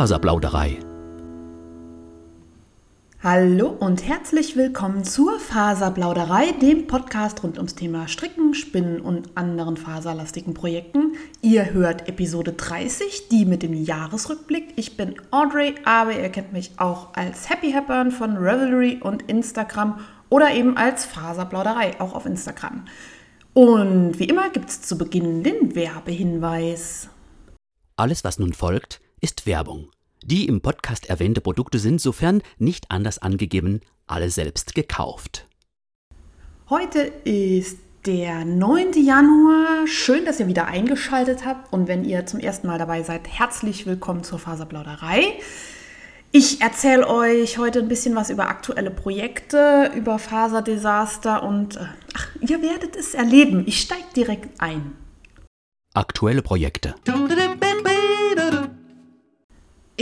Faserplauderei. Hallo und herzlich willkommen zur Faserplauderei, dem Podcast rund ums Thema Stricken, Spinnen und anderen faserlastigen Projekten. Ihr hört Episode 30, die mit dem Jahresrückblick. Ich bin Audrey, aber ihr kennt mich auch als Happy Happern von Revelry und Instagram oder eben als Faserplauderei, auch auf Instagram. Und wie immer gibt es zu Beginn den Werbehinweis. Alles, was nun folgt, ist Werbung. Die im Podcast erwähnte Produkte sind, sofern nicht anders angegeben, alle selbst gekauft. Heute ist der 9. Januar. Schön, dass ihr wieder eingeschaltet habt. Und wenn ihr zum ersten Mal dabei seid, herzlich willkommen zur Faserplauderei. Ich erzähle euch heute ein bisschen was über aktuelle Projekte, über Faserdesaster und äh, ach, ihr werdet es erleben. Ich steige direkt ein. Aktuelle Projekte.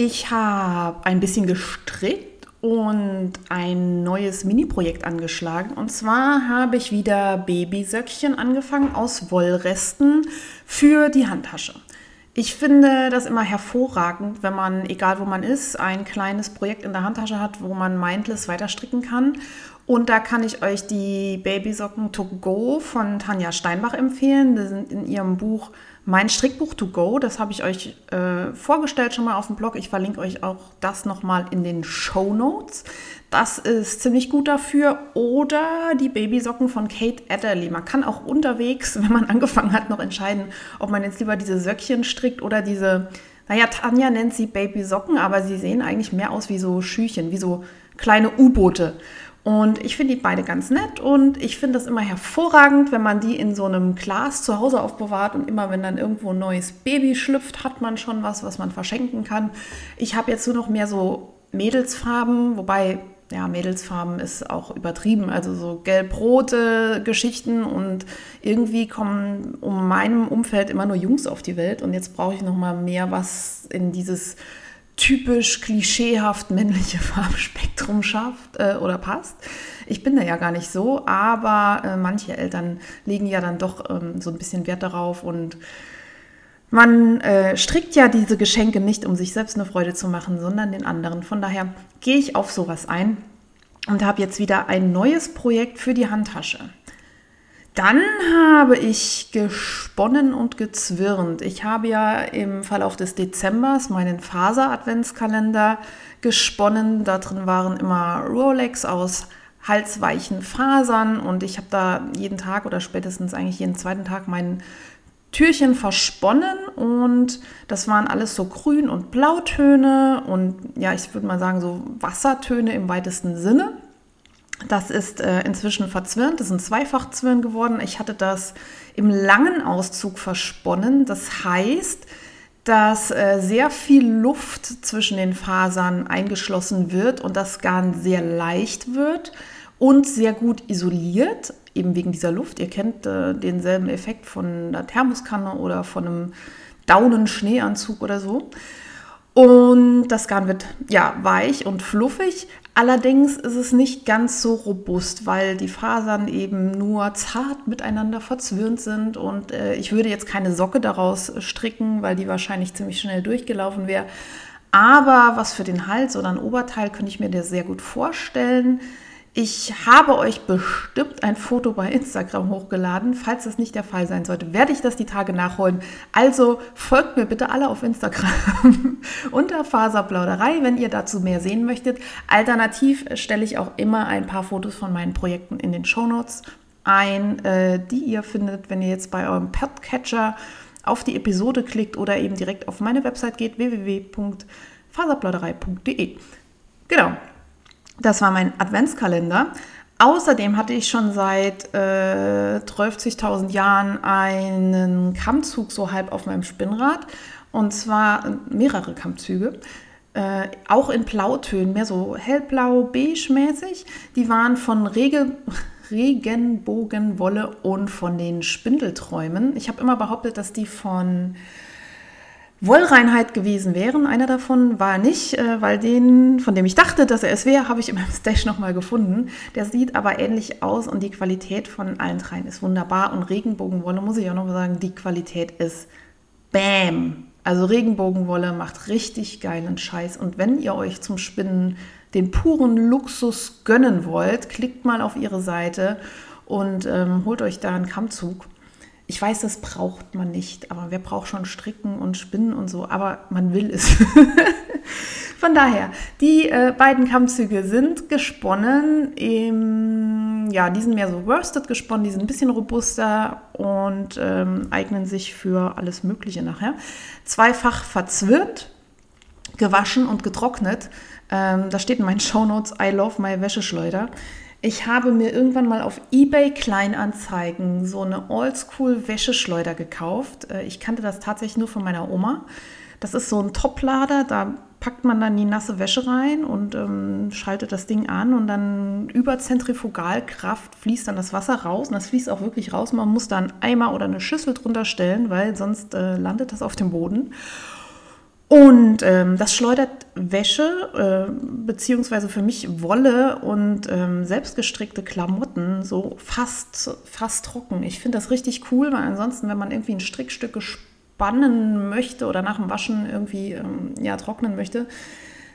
Ich habe ein bisschen gestrickt und ein neues Mini-Projekt angeschlagen. Und zwar habe ich wieder Babysöckchen angefangen aus Wollresten für die Handtasche. Ich finde das immer hervorragend, wenn man, egal wo man ist, ein kleines Projekt in der Handtasche hat, wo man mindless weiter stricken kann. Und da kann ich euch die Babysocken to go von Tanja Steinbach empfehlen. Die sind in ihrem Buch mein Strickbuch to go, das habe ich euch äh, vorgestellt schon mal auf dem Blog. Ich verlinke euch auch das nochmal in den Show Notes. Das ist ziemlich gut dafür. Oder die Babysocken von Kate Adderley. Man kann auch unterwegs, wenn man angefangen hat, noch entscheiden, ob man jetzt lieber diese Söckchen strickt oder diese, naja, Tanja nennt sie Babysocken, aber sie sehen eigentlich mehr aus wie so Schüchen, wie so kleine U-Boote. Und ich finde die beide ganz nett und ich finde das immer hervorragend, wenn man die in so einem Glas zu Hause aufbewahrt und immer wenn dann irgendwo ein neues Baby schlüpft, hat man schon was, was man verschenken kann. Ich habe jetzt nur noch mehr so Mädelsfarben, wobei ja, Mädelsfarben ist auch übertrieben, also so gelb-rote Geschichten und irgendwie kommen um meinem Umfeld immer nur Jungs auf die Welt und jetzt brauche ich noch mal mehr was in dieses typisch klischeehaft männliche Farbspektrum schafft äh, oder passt. Ich bin da ja gar nicht so, aber äh, manche Eltern legen ja dann doch ähm, so ein bisschen Wert darauf und man äh, strickt ja diese Geschenke nicht, um sich selbst eine Freude zu machen, sondern den anderen. Von daher gehe ich auf sowas ein und habe jetzt wieder ein neues Projekt für die Handtasche. Dann habe ich gesponnen und gezwirnt. Ich habe ja im Verlauf des Dezembers meinen Faser-Adventskalender gesponnen. Da drin waren immer Rolex aus halsweichen Fasern und ich habe da jeden Tag oder spätestens eigentlich jeden zweiten Tag mein Türchen versponnen und das waren alles so Grün- und Blautöne und ja, ich würde mal sagen so Wassertöne im weitesten Sinne. Das ist äh, inzwischen verzwirnt, das ist ein Zweifachzwirn geworden. Ich hatte das im langen Auszug versponnen. Das heißt, dass äh, sehr viel Luft zwischen den Fasern eingeschlossen wird und das Garn sehr leicht wird und sehr gut isoliert, eben wegen dieser Luft. Ihr kennt äh, denselben Effekt von einer Thermoskanne oder von einem Daunenschneeanzug oder so. Und das Garn wird ja weich und fluffig. Allerdings ist es nicht ganz so robust, weil die Fasern eben nur zart miteinander verzwirnt sind. Und äh, ich würde jetzt keine Socke daraus stricken, weil die wahrscheinlich ziemlich schnell durchgelaufen wäre. Aber was für den Hals oder ein Oberteil könnte ich mir das sehr gut vorstellen. Ich habe euch bestimmt ein Foto bei Instagram hochgeladen. Falls das nicht der Fall sein sollte, werde ich das die Tage nachholen. Also folgt mir bitte alle auf Instagram unter Faserplauderei, wenn ihr dazu mehr sehen möchtet. Alternativ stelle ich auch immer ein paar Fotos von meinen Projekten in den Shownotes ein, äh, die ihr findet, wenn ihr jetzt bei eurem Podcatcher auf die Episode klickt oder eben direkt auf meine Website geht, www.faserplauderei.de. Genau, das war mein Adventskalender. Außerdem hatte ich schon seit äh, 12.000 Jahren einen Kammzug so halb auf meinem Spinnrad. Und zwar mehrere Kammzüge. Äh, auch in Blautönen, mehr so hellblau, beige-mäßig. Die waren von Regel, Regenbogenwolle und von den Spindelträumen. Ich habe immer behauptet, dass die von Wollreinheit gewesen wären. Einer davon war nicht, äh, weil den, von dem ich dachte, dass er es wäre, habe ich in meinem Stash nochmal gefunden. Der sieht aber ähnlich aus und die Qualität von allen dreien ist wunderbar. Und Regenbogenwolle, muss ich auch noch mal sagen, die Qualität ist Bam! Also Regenbogenwolle macht richtig geilen Scheiß. Und wenn ihr euch zum Spinnen den puren Luxus gönnen wollt, klickt mal auf ihre Seite und ähm, holt euch da einen Kammzug. Ich weiß, das braucht man nicht, aber wer braucht schon Stricken und Spinnen und so, aber man will es. Von daher, die äh, beiden Kammzüge sind gesponnen. Im, ja, die sind mehr so worsted gesponnen, die sind ein bisschen robuster und ähm, eignen sich für alles Mögliche nachher. Zweifach verzwirnt, gewaschen und getrocknet. Ähm, da steht in meinen Shownotes, I love my Wäscheschleuder. Ich habe mir irgendwann mal auf eBay Kleinanzeigen so eine Oldschool-Wäscheschleuder gekauft. Äh, ich kannte das tatsächlich nur von meiner Oma. Das ist so ein Toplader, da packt man dann die nasse Wäsche rein und ähm, schaltet das Ding an und dann über Zentrifugalkraft fließt dann das Wasser raus und das fließt auch wirklich raus. Man muss da einen Eimer oder eine Schüssel drunter stellen, weil sonst äh, landet das auf dem Boden. Und ähm, das schleudert Wäsche, äh, beziehungsweise für mich Wolle und ähm, selbstgestrickte Klamotten so fast, fast trocken. Ich finde das richtig cool, weil ansonsten, wenn man irgendwie ein Strickstück spannen möchte oder nach dem Waschen irgendwie ähm, ja, trocknen möchte,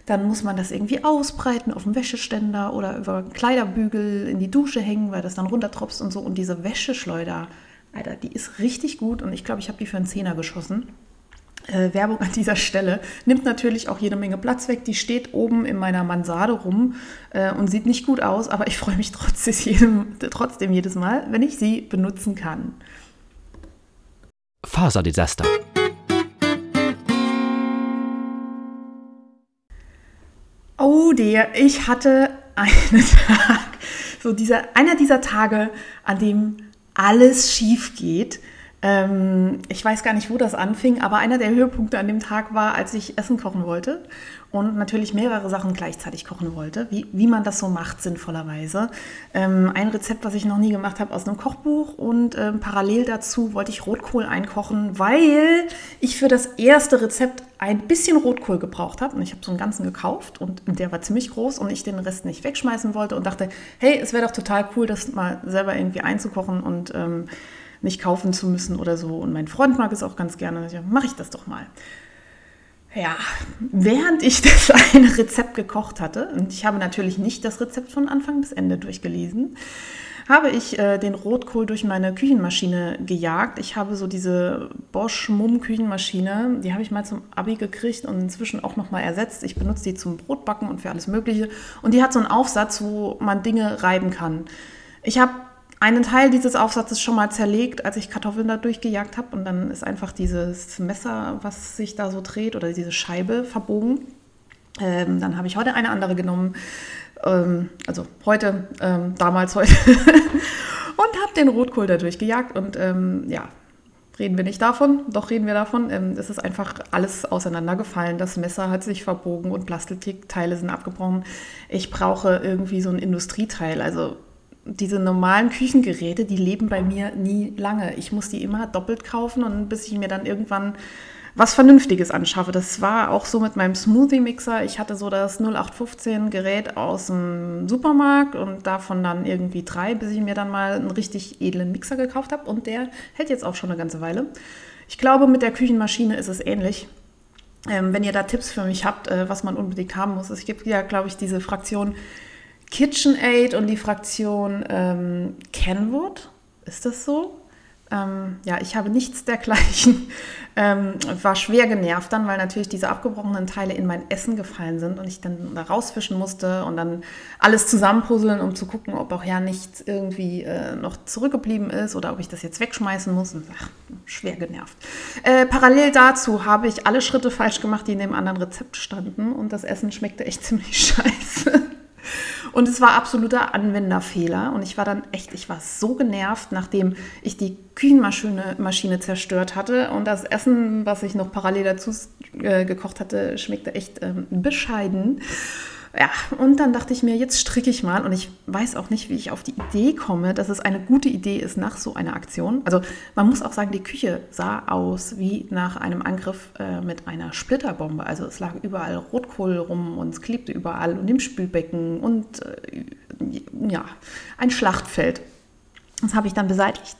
dann muss man das irgendwie ausbreiten auf dem Wäscheständer oder über Kleiderbügel in die Dusche hängen, weil das dann runtertropft und so. Und diese Wäscheschleuder, Alter, die ist richtig gut und ich glaube, ich habe die für einen Zehner geschossen. Äh, Werbung an dieser Stelle. Nimmt natürlich auch jede Menge Platz weg. Die steht oben in meiner Mansarde rum äh, und sieht nicht gut aus, aber ich freue mich trotzdem, jedem, trotzdem jedes Mal, wenn ich sie benutzen kann. Faserdesaster. Oh der, ich hatte einen Tag, so dieser, einer dieser Tage, an dem alles schief geht ähm, ich weiß gar nicht, wo das anfing, aber einer der Höhepunkte an dem Tag war, als ich Essen kochen wollte und natürlich mehrere Sachen gleichzeitig kochen wollte, wie, wie man das so macht, sinnvollerweise. Ähm, ein Rezept, was ich noch nie gemacht habe, aus einem Kochbuch und ähm, parallel dazu wollte ich Rotkohl einkochen, weil ich für das erste Rezept ein bisschen Rotkohl gebraucht habe und ich habe so einen ganzen gekauft und der war ziemlich groß und ich den Rest nicht wegschmeißen wollte und dachte, hey, es wäre doch total cool, das mal selber irgendwie einzukochen und ähm, nicht kaufen zu müssen oder so. Und mein Freund mag es auch ganz gerne. Ja, mache ich das doch mal. Ja, während ich das eine Rezept gekocht hatte, und ich habe natürlich nicht das Rezept von Anfang bis Ende durchgelesen, habe ich äh, den Rotkohl durch meine Küchenmaschine gejagt. Ich habe so diese Bosch Mumm Küchenmaschine, die habe ich mal zum Abi gekriegt und inzwischen auch nochmal ersetzt. Ich benutze die zum Brotbacken und für alles Mögliche. Und die hat so einen Aufsatz, wo man Dinge reiben kann. Ich habe einen Teil dieses Aufsatzes schon mal zerlegt, als ich Kartoffeln da durchgejagt habe. Und dann ist einfach dieses Messer, was sich da so dreht, oder diese Scheibe verbogen. Ähm, dann habe ich heute eine andere genommen. Ähm, also heute, ähm, damals heute. und habe den Rotkohl da durchgejagt. Und ähm, ja, reden wir nicht davon, doch reden wir davon. Ähm, es ist einfach alles auseinandergefallen. Das Messer hat sich verbogen und Plastikteile sind abgebrochen. Ich brauche irgendwie so ein Industrieteil. Also diese normalen Küchengeräte, die leben bei mir nie lange. Ich muss die immer doppelt kaufen und bis ich mir dann irgendwann was Vernünftiges anschaffe. Das war auch so mit meinem Smoothie-Mixer. Ich hatte so das 0815-Gerät aus dem Supermarkt und davon dann irgendwie drei, bis ich mir dann mal einen richtig edlen Mixer gekauft habe. Und der hält jetzt auch schon eine ganze Weile. Ich glaube, mit der Küchenmaschine ist es ähnlich. Ähm, wenn ihr da Tipps für mich habt, äh, was man unbedingt haben muss. Es gibt ja, glaube ich, diese Fraktion KitchenAid und die Fraktion ähm, Kenwood. Ist das so? Ähm, ja, ich habe nichts dergleichen. Ähm, war schwer genervt dann, weil natürlich diese abgebrochenen Teile in mein Essen gefallen sind und ich dann da rausfischen musste und dann alles zusammenpuzzeln, um zu gucken, ob auch ja nichts irgendwie äh, noch zurückgeblieben ist oder ob ich das jetzt wegschmeißen muss. Und, ach, schwer genervt. Äh, parallel dazu habe ich alle Schritte falsch gemacht, die in dem anderen Rezept standen und das Essen schmeckte echt ziemlich scheiße. Und es war absoluter Anwenderfehler. Und ich war dann echt, ich war so genervt, nachdem ich die Küchenmaschine Maschine zerstört hatte. Und das Essen, was ich noch parallel dazu äh, gekocht hatte, schmeckte echt ähm, bescheiden. Ja, und dann dachte ich mir, jetzt stricke ich mal. Und ich weiß auch nicht, wie ich auf die Idee komme, dass es eine gute Idee ist nach so einer Aktion. Also man muss auch sagen, die Küche sah aus wie nach einem Angriff äh, mit einer Splitterbombe. Also es lag überall Rotkohl rum und es klebte überall und im Spülbecken und äh, ja, ein Schlachtfeld. Das habe ich dann beseitigt.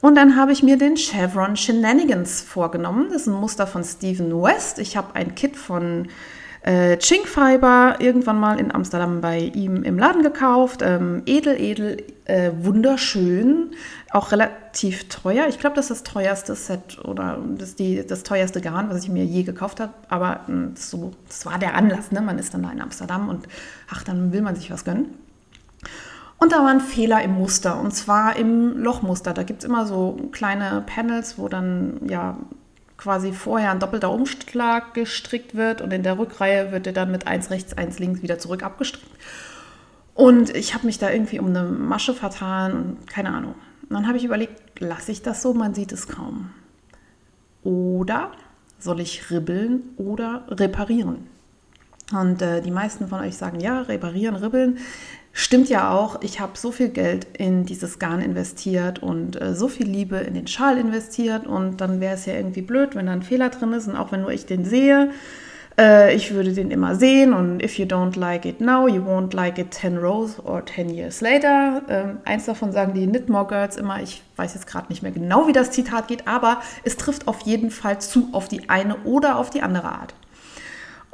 Und dann habe ich mir den Chevron Shenanigans vorgenommen. Das ist ein Muster von Stephen West. Ich habe ein Kit von äh, Chink Fiber irgendwann mal in Amsterdam bei ihm im Laden gekauft. Ähm, edel, edel, äh, wunderschön, auch relativ teuer. Ich glaube, das ist das teuerste Set oder das, die, das teuerste Garn, was ich mir je gekauft habe. Aber hm, so, das war der Anlass. Ne? Man ist dann da in Amsterdam und ach, dann will man sich was gönnen. Und da war ein Fehler im Muster, und zwar im Lochmuster. Da gibt es immer so kleine Panels, wo dann ja quasi vorher ein doppelter Umschlag gestrickt wird und in der Rückreihe wird er dann mit eins rechts, eins links wieder zurück abgestrickt. Und ich habe mich da irgendwie um eine Masche vertan und keine Ahnung. Und dann habe ich überlegt, lasse ich das so, man sieht es kaum. Oder soll ich ribbeln oder reparieren? Und äh, die meisten von euch sagen, ja, reparieren, ribbeln. Stimmt ja auch, ich habe so viel Geld in dieses Garn investiert und äh, so viel Liebe in den Schal investiert und dann wäre es ja irgendwie blöd, wenn da ein Fehler drin ist und auch wenn nur ich den sehe, äh, ich würde den immer sehen und if you don't like it now, you won't like it 10 rows or 10 years later. Ähm, eins davon sagen die Knitmore Girls immer, ich weiß jetzt gerade nicht mehr genau, wie das Zitat geht, aber es trifft auf jeden Fall zu auf die eine oder auf die andere Art.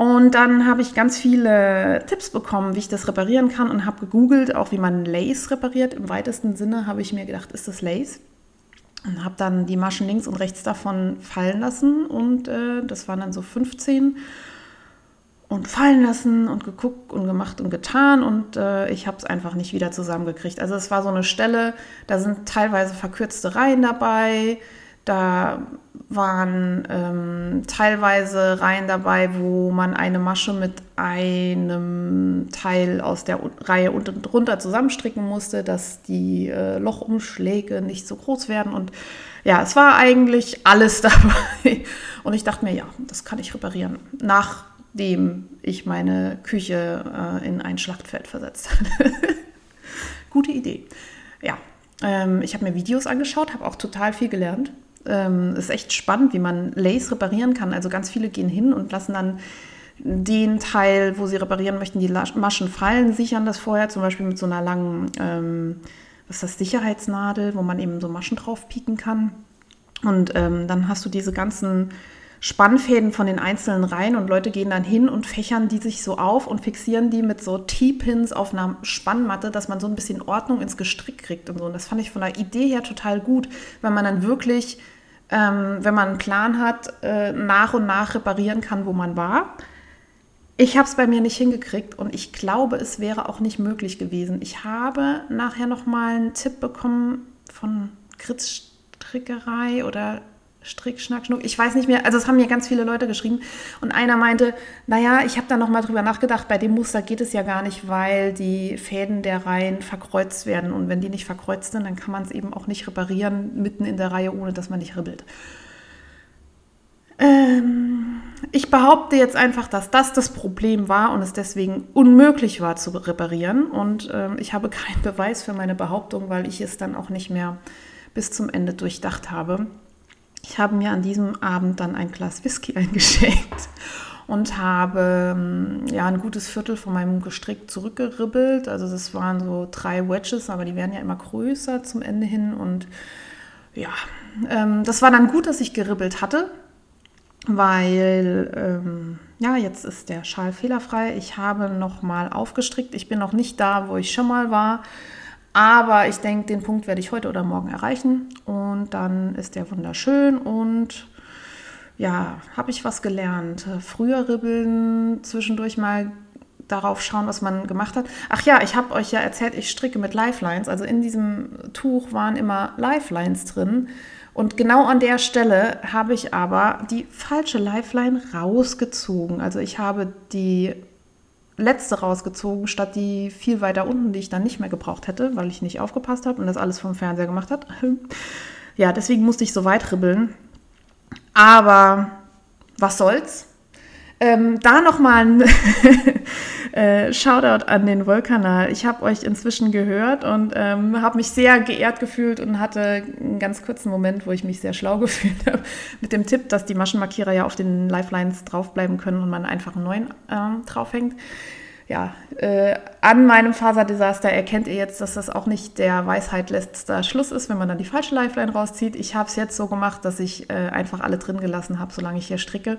Und dann habe ich ganz viele Tipps bekommen, wie ich das reparieren kann und habe gegoogelt, auch wie man Lace repariert. Im weitesten Sinne habe ich mir gedacht, ist das Lace? Und habe dann die Maschen links und rechts davon fallen lassen und äh, das waren dann so 15 und fallen lassen und geguckt und gemacht und getan und äh, ich habe es einfach nicht wieder zusammengekriegt. Also es war so eine Stelle, da sind teilweise verkürzte Reihen dabei, da waren ähm, teilweise Reihen dabei, wo man eine Masche mit einem Teil aus der Reihe unten drunter zusammenstricken musste, dass die äh, Lochumschläge nicht so groß werden. Und ja, es war eigentlich alles dabei. Und ich dachte mir, ja, das kann ich reparieren. Nachdem ich meine Küche äh, in ein Schlachtfeld versetzt hatte. Gute Idee. Ja, ähm, ich habe mir Videos angeschaut, habe auch total viel gelernt ähm, ist echt spannend, wie man Lace reparieren kann. Also ganz viele gehen hin und lassen dann den Teil, wo sie reparieren möchten, die Maschen fallen, sichern das vorher, zum Beispiel mit so einer langen, ähm, was ist das, Sicherheitsnadel, wo man eben so Maschen drauf pieken kann. Und ähm, dann hast du diese ganzen Spannfäden von den einzelnen Reihen und Leute gehen dann hin und fächern die sich so auf und fixieren die mit so T-Pins auf einer Spannmatte, dass man so ein bisschen Ordnung ins Gestrick kriegt und so. Und das fand ich von der Idee her total gut, weil man dann wirklich, ähm, wenn man einen Plan hat, äh, nach und nach reparieren kann, wo man war. Ich habe es bei mir nicht hingekriegt und ich glaube, es wäre auch nicht möglich gewesen. Ich habe nachher noch mal einen Tipp bekommen von Kritz Strickerei oder Strick, Schnack, Schnuck, ich weiß nicht mehr, also es haben mir ganz viele Leute geschrieben. Und einer meinte, naja, ich habe da nochmal drüber nachgedacht, bei dem Muster geht es ja gar nicht, weil die Fäden der Reihen verkreuzt werden. Und wenn die nicht verkreuzt sind, dann kann man es eben auch nicht reparieren mitten in der Reihe, ohne dass man nicht ribbelt. Ähm, ich behaupte jetzt einfach, dass das das Problem war und es deswegen unmöglich war zu reparieren. Und ähm, ich habe keinen Beweis für meine Behauptung, weil ich es dann auch nicht mehr bis zum Ende durchdacht habe. Ich habe mir an diesem Abend dann ein Glas Whisky eingeschenkt und habe ähm, ja ein gutes Viertel von meinem Gestrick zurückgeribbelt. Also das waren so drei Wedges, aber die werden ja immer größer zum Ende hin. Und ja, ähm, das war dann gut, dass ich geribbelt hatte, weil ähm, ja, jetzt ist der Schal fehlerfrei. Ich habe noch mal aufgestrickt. Ich bin noch nicht da, wo ich schon mal war. Aber ich denke, den Punkt werde ich heute oder morgen erreichen und dann ist der wunderschön und ja, habe ich was gelernt. Früher ribbeln, zwischendurch mal darauf schauen, was man gemacht hat. Ach ja, ich habe euch ja erzählt, ich stricke mit Lifelines. Also in diesem Tuch waren immer Lifelines drin. Und genau an der Stelle habe ich aber die falsche Lifeline rausgezogen. Also ich habe die letzte rausgezogen, statt die viel weiter unten, die ich dann nicht mehr gebraucht hätte, weil ich nicht aufgepasst habe und das alles vom Fernseher gemacht hat. ja, deswegen musste ich so weit ribbeln. Aber was soll's? Ähm, da nochmal ein äh, Shoutout an den Wollkanal. Ich habe euch inzwischen gehört und ähm, habe mich sehr geehrt gefühlt und hatte einen ganz kurzen Moment, wo ich mich sehr schlau gefühlt habe, mit dem Tipp, dass die Maschenmarkierer ja auf den Lifelines draufbleiben können und man einfach einen neuen äh, draufhängt. ja, äh, an meinem Faserdesaster erkennt ihr jetzt, dass das auch nicht der Weisheit letzter Schluss ist, wenn man dann die falsche Lifeline rauszieht. Ich habe es jetzt so gemacht, dass ich äh, einfach alle drin gelassen habe, solange ich hier stricke.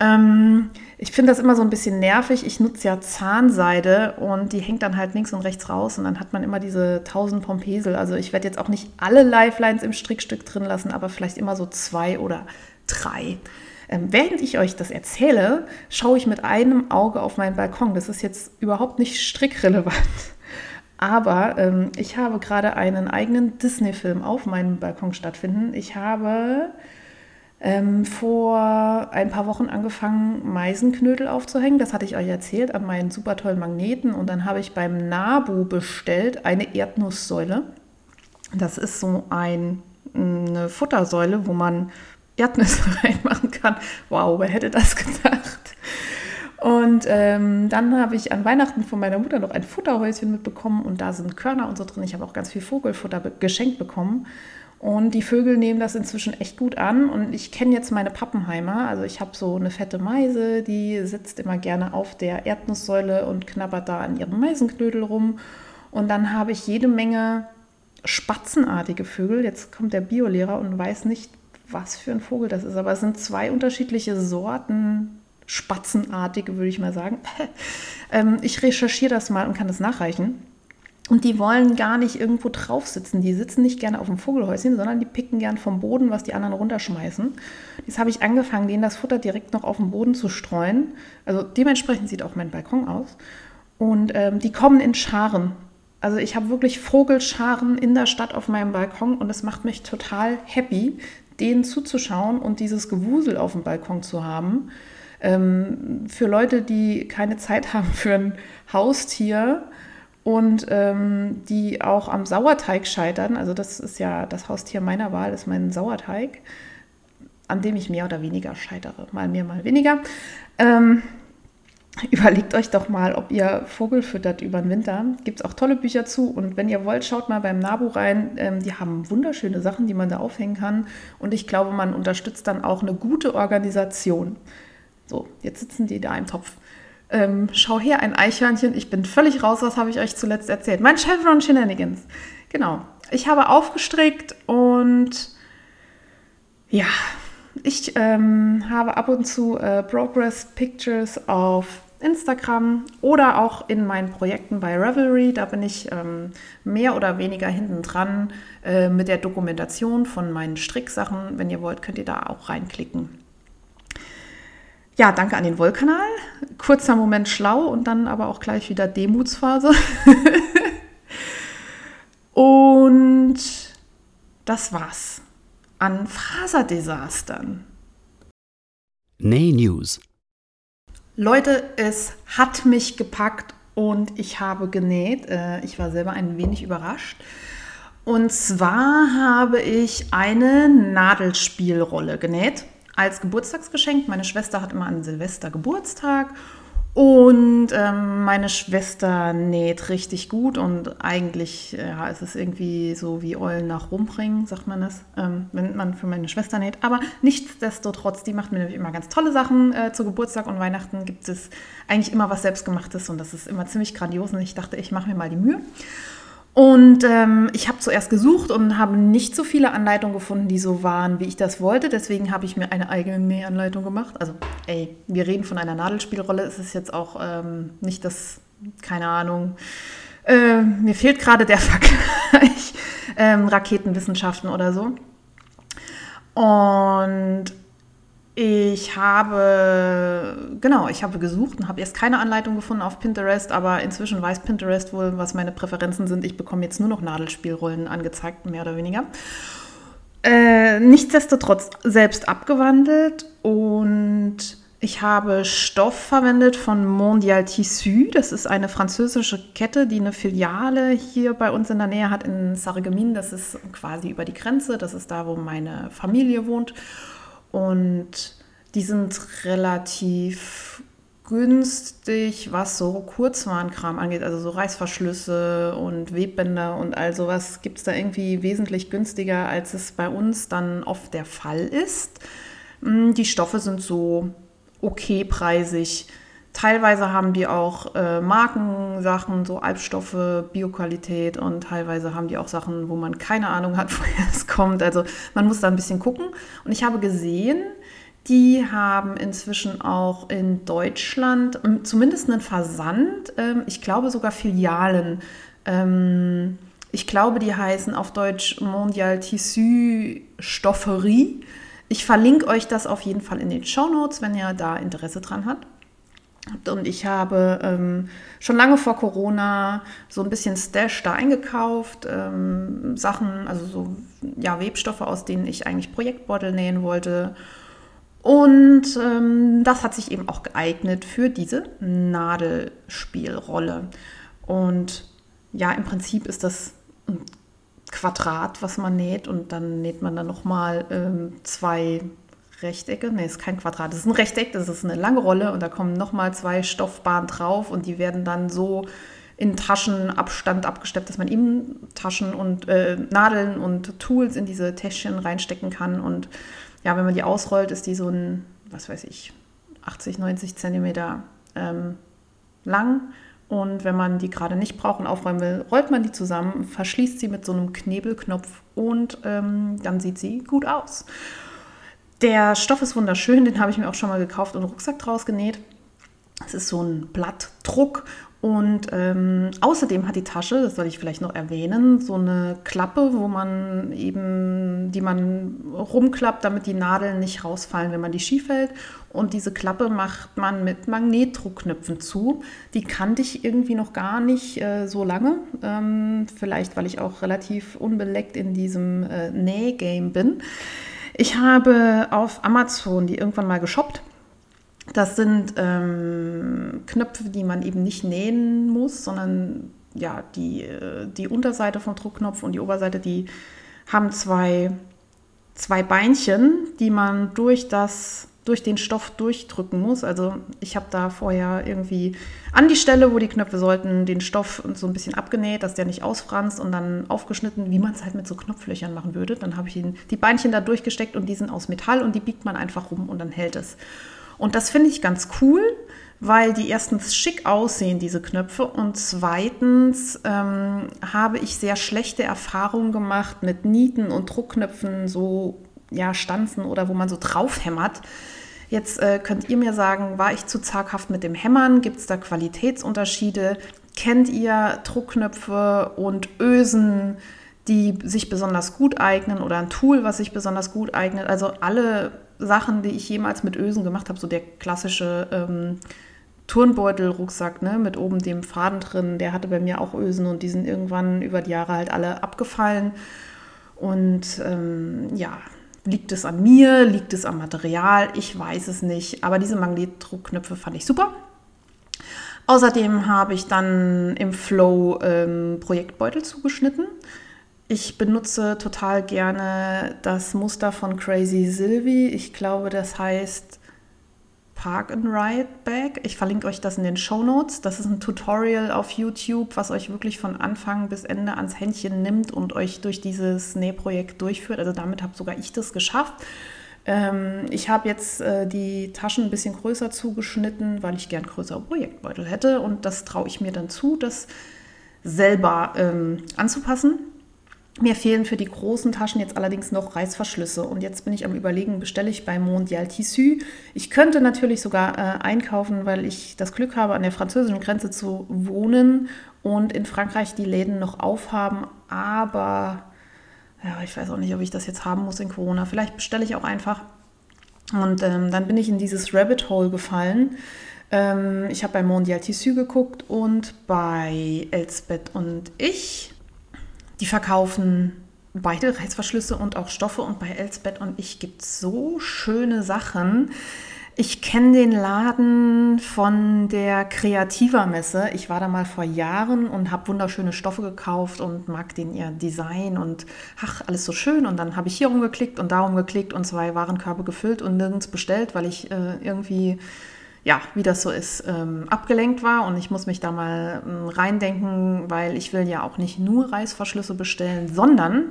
Ähm, ich finde das immer so ein bisschen nervig. Ich nutze ja Zahnseide und die hängt dann halt links und rechts raus und dann hat man immer diese 1000 Pompesel. Also ich werde jetzt auch nicht alle Lifelines im Strickstück drin lassen, aber vielleicht immer so zwei oder drei. Ähm, während ich euch das erzähle, schaue ich mit einem Auge auf meinen Balkon. Das ist jetzt überhaupt nicht strickrelevant. Aber ähm, ich habe gerade einen eigenen Disney-Film auf meinem Balkon stattfinden. Ich habe ähm, vor ein paar Wochen angefangen, Meisenknödel aufzuhängen. Das hatte ich euch erzählt an meinen super tollen Magneten. Und dann habe ich beim Nabu bestellt eine Erdnusssäule. Das ist so ein, eine Futtersäule, wo man Erdnüsse reinmachen kann. Wow, wer hätte das gedacht? Und ähm, dann habe ich an Weihnachten von meiner Mutter noch ein Futterhäuschen mitbekommen und da sind Körner und so drin. Ich habe auch ganz viel Vogelfutter geschenkt bekommen. Und die Vögel nehmen das inzwischen echt gut an. Und ich kenne jetzt meine Pappenheimer. Also ich habe so eine fette Meise, die sitzt immer gerne auf der Erdnusssäule und knabbert da an ihrem Meisenknödel rum. Und dann habe ich jede Menge spatzenartige Vögel. Jetzt kommt der Biolehrer und weiß nicht, was für ein Vogel das ist, aber es sind zwei unterschiedliche Sorten, spatzenartige, würde ich mal sagen. ähm, ich recherchiere das mal und kann das nachreichen. Und die wollen gar nicht irgendwo drauf sitzen. Die sitzen nicht gerne auf dem Vogelhäuschen, sondern die picken gern vom Boden, was die anderen runterschmeißen. Jetzt habe ich angefangen, denen das Futter direkt noch auf dem Boden zu streuen. Also dementsprechend sieht auch mein Balkon aus. Und ähm, die kommen in Scharen. Also ich habe wirklich Vogelscharen in der Stadt auf meinem Balkon und es macht mich total happy, denen zuzuschauen und dieses Gewusel auf dem Balkon zu haben. Ähm, für Leute, die keine Zeit haben für ein Haustier und ähm, die auch am Sauerteig scheitern, also das ist ja das Haustier meiner Wahl, ist mein Sauerteig, an dem ich mehr oder weniger scheitere, mal mehr, mal weniger. Ähm, Überlegt euch doch mal, ob ihr Vogel füttert über den Winter. Gibt es auch tolle Bücher zu. Und wenn ihr wollt, schaut mal beim Nabu rein. Ähm, die haben wunderschöne Sachen, die man da aufhängen kann. Und ich glaube, man unterstützt dann auch eine gute Organisation. So, jetzt sitzen die da im Topf. Ähm, schau her, ein Eichhörnchen. Ich bin völlig raus. Was habe ich euch zuletzt erzählt? Mein Chevron Shenanigans. Genau. Ich habe aufgestrickt und ja, ich ähm, habe ab und zu äh, Progress Pictures auf Instagram oder auch in meinen Projekten bei Revelry. Da bin ich ähm, mehr oder weniger hinten dran äh, mit der Dokumentation von meinen Stricksachen. Wenn ihr wollt, könnt ihr da auch reinklicken. Ja, danke an den Wollkanal. Kurzer Moment schlau und dann aber auch gleich wieder Demutsphase. und das war's an Faserdesastern. Nay News Leute, es hat mich gepackt und ich habe genäht. Äh, ich war selber ein wenig überrascht. Und zwar habe ich eine Nadelspielrolle genäht als Geburtstagsgeschenk. Meine Schwester hat immer an Silvester Geburtstag und ähm, meine Schwester näht richtig gut und eigentlich ja, ist es irgendwie so wie Eulen nach Rumbringen, sagt man das, ähm, wenn man für meine Schwester näht. Aber nichtsdestotrotz, die macht mir nämlich immer ganz tolle Sachen. Äh, zu Geburtstag und Weihnachten gibt es eigentlich immer was Selbstgemachtes und das ist immer ziemlich grandios und ich dachte, ich mache mir mal die Mühe. Und ähm, ich habe zuerst gesucht und habe nicht so viele Anleitungen gefunden, die so waren, wie ich das wollte. Deswegen habe ich mir eine eigene Nähanleitung gemacht. Also, ey, wir reden von einer Nadelspielrolle. Es ist jetzt auch ähm, nicht das, keine Ahnung. Äh, mir fehlt gerade der Vergleich. Ähm, Raketenwissenschaften oder so. Und ich habe, genau, ich habe gesucht und habe erst keine Anleitung gefunden auf Pinterest, aber inzwischen weiß Pinterest wohl, was meine Präferenzen sind. Ich bekomme jetzt nur noch Nadelspielrollen angezeigt, mehr oder weniger. Äh, nichtsdestotrotz selbst abgewandelt und ich habe Stoff verwendet von Mondial Tissu. Das ist eine französische Kette, die eine Filiale hier bei uns in der Nähe hat in Sarreguemines. Das ist quasi über die Grenze. Das ist da, wo meine Familie wohnt. Und die sind relativ günstig, was so Kurzwarenkram angeht, also so Reißverschlüsse und Webbänder und all sowas gibt es da irgendwie wesentlich günstiger, als es bei uns dann oft der Fall ist. Mm, die Stoffe sind so okay preisig. Teilweise haben die auch äh, Markensachen, so Albstoffe, Bioqualität und teilweise haben die auch Sachen, wo man keine Ahnung hat, woher es kommt. Also man muss da ein bisschen gucken. Und ich habe gesehen, die haben inzwischen auch in Deutschland zumindest einen Versand, ähm, ich glaube sogar Filialen. Ähm, ich glaube, die heißen auf Deutsch Mondial Tissu Stofferie. Ich verlinke euch das auf jeden Fall in den Show Notes, wenn ihr da Interesse dran habt. Und ich habe ähm, schon lange vor Corona so ein bisschen Stash da eingekauft, ähm, Sachen, also so ja, Webstoffe, aus denen ich eigentlich Projektbeutel nähen wollte. Und ähm, das hat sich eben auch geeignet für diese Nadelspielrolle. Und ja, im Prinzip ist das ein Quadrat, was man näht und dann näht man dann nochmal ähm, zwei Rechtecke. Ne, ist kein Quadrat, das ist ein Rechteck, das ist eine lange Rolle und da kommen nochmal zwei Stoffbahnen drauf und die werden dann so in Taschenabstand abgesteppt, dass man eben Taschen und äh, Nadeln und Tools in diese Täschchen reinstecken kann. Und ja, wenn man die ausrollt, ist die so ein, was weiß ich, 80, 90 Zentimeter ähm, lang. Und wenn man die gerade nicht braucht und aufräumen will, rollt man die zusammen, verschließt sie mit so einem Knebelknopf und ähm, dann sieht sie gut aus. Der Stoff ist wunderschön, den habe ich mir auch schon mal gekauft und einen Rucksack draus genäht. Es ist so ein Blattdruck und ähm, außerdem hat die Tasche, das soll ich vielleicht noch erwähnen, so eine Klappe, wo man eben, die man rumklappt, damit die Nadeln nicht rausfallen, wenn man die schief hält. Und diese Klappe macht man mit Magnetdruckknöpfen zu. Die kannte ich irgendwie noch gar nicht äh, so lange. Ähm, vielleicht, weil ich auch relativ unbeleckt in diesem äh, Nähgame bin. Ich habe auf Amazon die irgendwann mal geshoppt. Das sind ähm, Knöpfe, die man eben nicht nähen muss, sondern ja, die, äh, die Unterseite vom Druckknopf und die Oberseite, die haben zwei, zwei Beinchen, die man durch das durch den Stoff durchdrücken muss. Also ich habe da vorher irgendwie an die Stelle, wo die Knöpfe sollten, den Stoff so ein bisschen abgenäht, dass der nicht ausfranst und dann aufgeschnitten, wie man es halt mit so Knopflöchern machen würde. Dann habe ich ihn, die Beinchen da durchgesteckt und die sind aus Metall und die biegt man einfach rum und dann hält es. Und das finde ich ganz cool, weil die erstens schick aussehen, diese Knöpfe, und zweitens ähm, habe ich sehr schlechte Erfahrungen gemacht mit Nieten und Druckknöpfen, so ja, Stanzen oder wo man so draufhämmert. Jetzt äh, könnt ihr mir sagen, war ich zu zaghaft mit dem Hämmern? Gibt es da Qualitätsunterschiede? Kennt ihr Druckknöpfe und Ösen, die sich besonders gut eignen oder ein Tool, was sich besonders gut eignet? Also alle Sachen, die ich jemals mit Ösen gemacht habe, so der klassische ähm, Turnbeutel-Rucksack ne, mit oben dem Faden drin, der hatte bei mir auch Ösen und die sind irgendwann über die Jahre halt alle abgefallen. Und ähm, ja, Liegt es an mir? Liegt es am Material? Ich weiß es nicht. Aber diese Magnetdruckknöpfe fand ich super. Außerdem habe ich dann im Flow ähm, Projektbeutel zugeschnitten. Ich benutze total gerne das Muster von Crazy Sylvie. Ich glaube, das heißt Park and Ride Bag. Ich verlinke euch das in den Show Notes. Das ist ein Tutorial auf YouTube, was euch wirklich von Anfang bis Ende ans Händchen nimmt und euch durch dieses Nähprojekt durchführt. Also damit habe sogar ich das geschafft. Ähm, ich habe jetzt äh, die Taschen ein bisschen größer zugeschnitten, weil ich gern größere Projektbeutel hätte und das traue ich mir dann zu, das selber ähm, anzupassen. Mir fehlen für die großen Taschen jetzt allerdings noch Reißverschlüsse und jetzt bin ich am überlegen, bestelle ich bei Mondial Tissu. Ich könnte natürlich sogar äh, einkaufen, weil ich das Glück habe, an der französischen Grenze zu wohnen und in Frankreich die Läden noch aufhaben, aber ja, ich weiß auch nicht, ob ich das jetzt haben muss in Corona. Vielleicht bestelle ich auch einfach. Und ähm, dann bin ich in dieses Rabbit Hole gefallen. Ähm, ich habe bei Mondial Tissu geguckt und bei Elsbeth und ich die verkaufen beide Reißverschlüsse und auch Stoffe und bei Elsbeth und ich gibt es so schöne Sachen. Ich kenne den Laden von der Kreativer Messe. Ich war da mal vor Jahren und habe wunderschöne Stoffe gekauft und mag den ihr Design und ach, alles so schön. Und dann habe ich hier rumgeklickt und da rumgeklickt und zwei Warenkörbe gefüllt und nirgends bestellt, weil ich äh, irgendwie ja, wie das so ist, ähm, abgelenkt war und ich muss mich da mal ähm, reindenken, weil ich will ja auch nicht nur Reißverschlüsse bestellen, sondern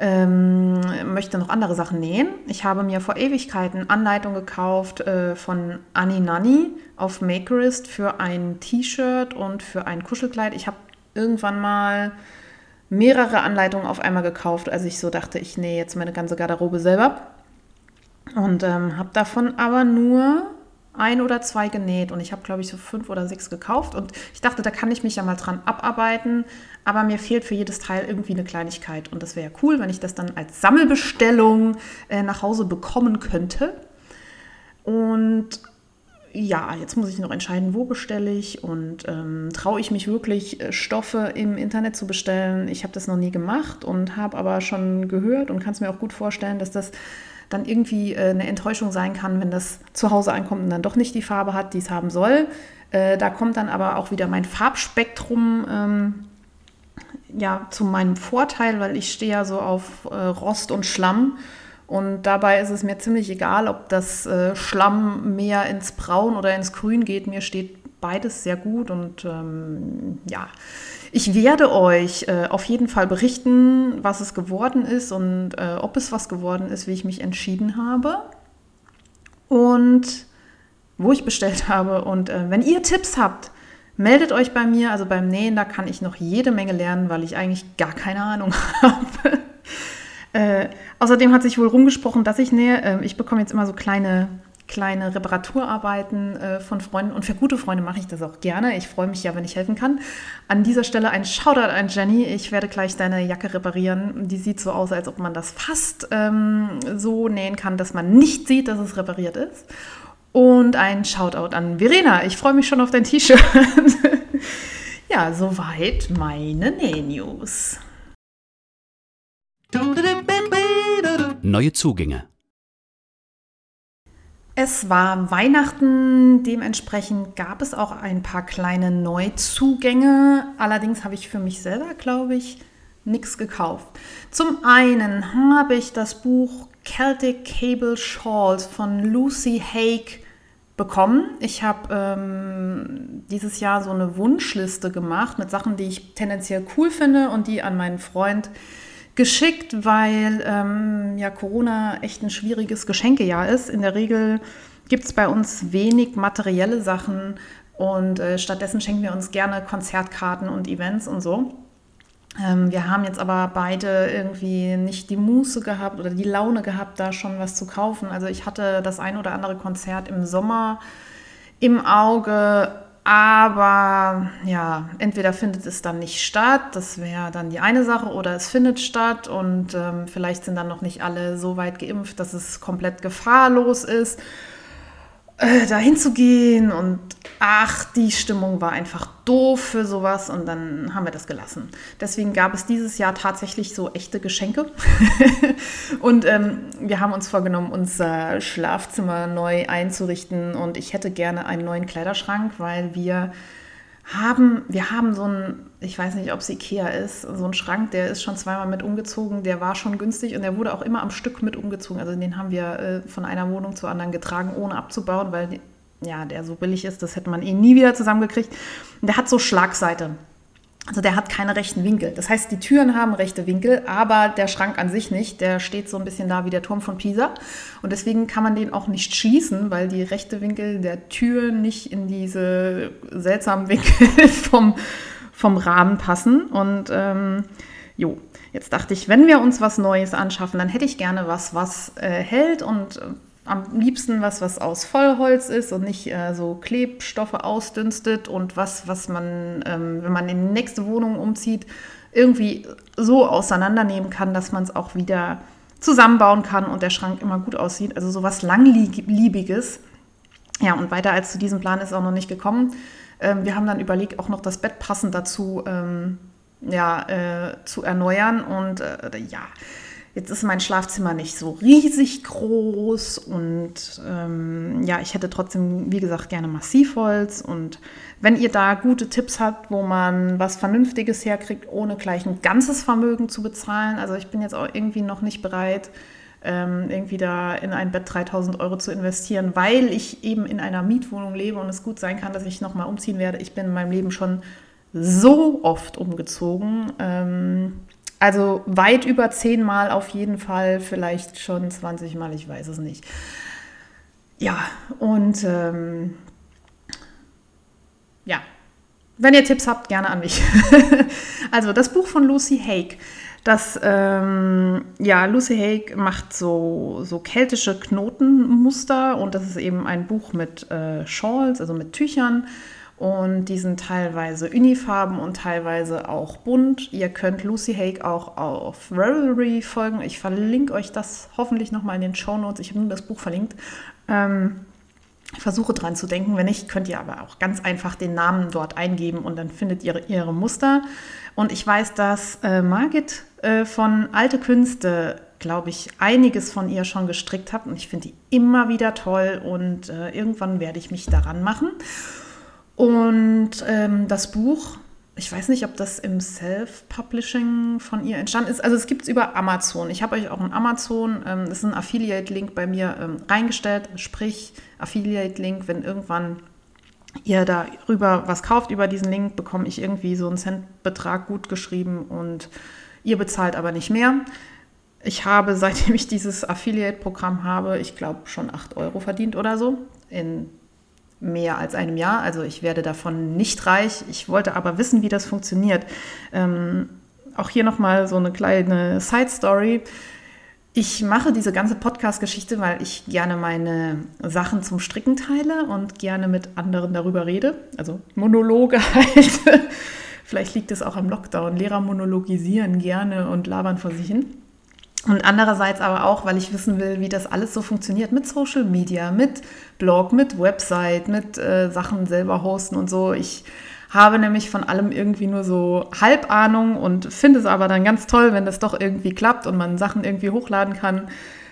ähm, möchte noch andere Sachen nähen. Ich habe mir vor Ewigkeiten Anleitung gekauft äh, von Annie Nanny auf Makerist für ein T-Shirt und für ein Kuschelkleid. Ich habe irgendwann mal mehrere Anleitungen auf einmal gekauft, als ich so dachte, ich nähe jetzt meine ganze Garderobe selber. Und ähm, habe davon aber nur ein oder zwei genäht und ich habe, glaube ich, so fünf oder sechs gekauft und ich dachte, da kann ich mich ja mal dran abarbeiten, aber mir fehlt für jedes Teil irgendwie eine Kleinigkeit und das wäre ja cool, wenn ich das dann als Sammelbestellung äh, nach Hause bekommen könnte. Und ja, jetzt muss ich noch entscheiden, wo bestelle ich und ähm, traue ich mich wirklich, äh, Stoffe im Internet zu bestellen. Ich habe das noch nie gemacht und habe aber schon gehört und kann es mir auch gut vorstellen, dass das dann irgendwie äh, eine Enttäuschung sein kann, wenn das zu Hause ankommt und dann doch nicht die Farbe hat, die es haben soll. Äh, da kommt dann aber auch wieder mein Farbspektrum ähm, ja, zu meinem Vorteil, weil ich stehe ja so auf äh, Rost und Schlamm. Und dabei ist es mir ziemlich egal, ob das äh, Schlamm mehr ins Braun oder ins Grün geht. Mir steht beides sehr gut und ähm, ja, ich werde euch äh, auf jeden Fall berichten, was es geworden ist und äh, ob es was geworden ist, wie ich mich entschieden habe und wo ich bestellt habe. Und äh, wenn ihr Tipps habt, meldet euch bei mir. Also beim Nähen, da kann ich noch jede Menge lernen, weil ich eigentlich gar keine Ahnung habe. Äh, außerdem hat sich wohl rumgesprochen, dass ich nähe. Ähm, ich bekomme jetzt immer so kleine kleine Reparaturarbeiten äh, von Freunden. Und für gute Freunde mache ich das auch gerne. Ich freue mich ja, wenn ich helfen kann. An dieser Stelle ein Shoutout an Jenny. Ich werde gleich deine Jacke reparieren. Die sieht so aus, als ob man das fast ähm, so nähen kann, dass man nicht sieht, dass es repariert ist. Und ein Shoutout an Verena. Ich freue mich schon auf dein T-Shirt. ja, soweit meine Näh-News. Neue Zugänge. Es war Weihnachten, dementsprechend gab es auch ein paar kleine Neuzugänge. Allerdings habe ich für mich selber, glaube ich, nichts gekauft. Zum einen habe ich das Buch Celtic Cable Shawls von Lucy Haig bekommen. Ich habe ähm, dieses Jahr so eine Wunschliste gemacht mit Sachen, die ich tendenziell cool finde und die an meinen Freund geschickt, weil ähm, ja Corona echt ein schwieriges Geschenkejahr ist. In der Regel gibt es bei uns wenig materielle Sachen und äh, stattdessen schenken wir uns gerne Konzertkarten und Events und so. Ähm, wir haben jetzt aber beide irgendwie nicht die Muße gehabt oder die Laune gehabt, da schon was zu kaufen. Also ich hatte das ein oder andere Konzert im Sommer im Auge aber ja, entweder findet es dann nicht statt, das wäre dann die eine Sache, oder es findet statt und ähm, vielleicht sind dann noch nicht alle so weit geimpft, dass es komplett gefahrlos ist, äh, dahin zu gehen. Und ach, die Stimmung war einfach doof für sowas und dann haben wir das gelassen. Deswegen gab es dieses Jahr tatsächlich so echte Geschenke. und ähm, wir haben uns vorgenommen, unser Schlafzimmer neu einzurichten und ich hätte gerne einen neuen Kleiderschrank, weil wir haben, wir haben so einen, ich weiß nicht, ob es Ikea ist, so einen Schrank, der ist schon zweimal mit umgezogen, der war schon günstig und der wurde auch immer am Stück mit umgezogen. Also den haben wir äh, von einer Wohnung zur anderen getragen, ohne abzubauen, weil ja, der so billig ist, das hätte man eh nie wieder zusammengekriegt. Und der hat so Schlagseite. Also der hat keine rechten Winkel. Das heißt, die Türen haben rechte Winkel, aber der Schrank an sich nicht. Der steht so ein bisschen da wie der Turm von Pisa. Und deswegen kann man den auch nicht schließen, weil die rechte Winkel der Tür nicht in diese seltsamen Winkel vom, vom Rahmen passen. Und ähm, jo, jetzt dachte ich, wenn wir uns was Neues anschaffen, dann hätte ich gerne was, was äh, hält und am liebsten was, was aus Vollholz ist und nicht äh, so Klebstoffe ausdünstet und was, was man, ähm, wenn man in die nächste Wohnung umzieht, irgendwie so auseinandernehmen kann, dass man es auch wieder zusammenbauen kann und der Schrank immer gut aussieht. Also so was Langliebiges. Ja, und weiter als zu diesem Plan ist auch noch nicht gekommen. Ähm, wir haben dann überlegt, auch noch das Bett passend dazu ähm, ja, äh, zu erneuern. Und äh, ja, Jetzt ist mein Schlafzimmer nicht so riesig groß und ähm, ja, ich hätte trotzdem, wie gesagt, gerne Massivholz. Und wenn ihr da gute Tipps habt, wo man was Vernünftiges herkriegt, ohne gleich ein ganzes Vermögen zu bezahlen, also ich bin jetzt auch irgendwie noch nicht bereit, ähm, irgendwie da in ein Bett 3000 Euro zu investieren, weil ich eben in einer Mietwohnung lebe und es gut sein kann, dass ich nochmal umziehen werde. Ich bin in meinem Leben schon so oft umgezogen. Ähm, also weit über zehnmal auf jeden Fall, vielleicht schon 20 Mal, ich weiß es nicht. Ja, und ähm, ja, wenn ihr Tipps habt, gerne an mich. also das Buch von Lucy Haig. Das, ähm, ja, Lucy Haig macht so, so keltische Knotenmuster und das ist eben ein Buch mit äh, Shawls, also mit Tüchern und die sind teilweise unifarben und teilweise auch bunt. Ihr könnt Lucy Haig auch auf Ravelry folgen. Ich verlinke euch das hoffentlich nochmal in den Show Notes. Ich habe nur das Buch verlinkt. Ähm, versuche dran zu denken. Wenn nicht, könnt ihr aber auch ganz einfach den Namen dort eingeben und dann findet ihr ihre Muster. Und ich weiß, dass äh, Margit äh, von Alte Künste, glaube ich, einiges von ihr schon gestrickt hat. Und ich finde die immer wieder toll und äh, irgendwann werde ich mich daran machen. Und ähm, das Buch ich weiß nicht, ob das im Self-Publishing von ihr entstanden ist. Also es gibt es über Amazon. Ich habe euch auch einen Amazon, ähm, das ist ein Affiliate-Link bei mir ähm, reingestellt. Sprich, Affiliate-Link, wenn irgendwann ihr darüber was kauft, über diesen Link, bekomme ich irgendwie so einen Centbetrag gut geschrieben und ihr bezahlt aber nicht mehr. Ich habe, seitdem ich dieses Affiliate-Programm habe, ich glaube schon 8 Euro verdient oder so in mehr als einem Jahr. Also ich werde davon nicht reich. Ich wollte aber wissen, wie das funktioniert. Ähm, auch hier nochmal so eine kleine Side-Story. Ich mache diese ganze Podcast-Geschichte, weil ich gerne meine Sachen zum Stricken teile und gerne mit anderen darüber rede. Also Monologe halt. Vielleicht liegt es auch am Lockdown. Lehrer monologisieren gerne und labern vor sich hin. Und andererseits aber auch, weil ich wissen will, wie das alles so funktioniert mit Social Media, mit Blog, mit Website, mit äh, Sachen selber hosten und so. Ich habe nämlich von allem irgendwie nur so Halbahnung und finde es aber dann ganz toll, wenn das doch irgendwie klappt und man Sachen irgendwie hochladen kann.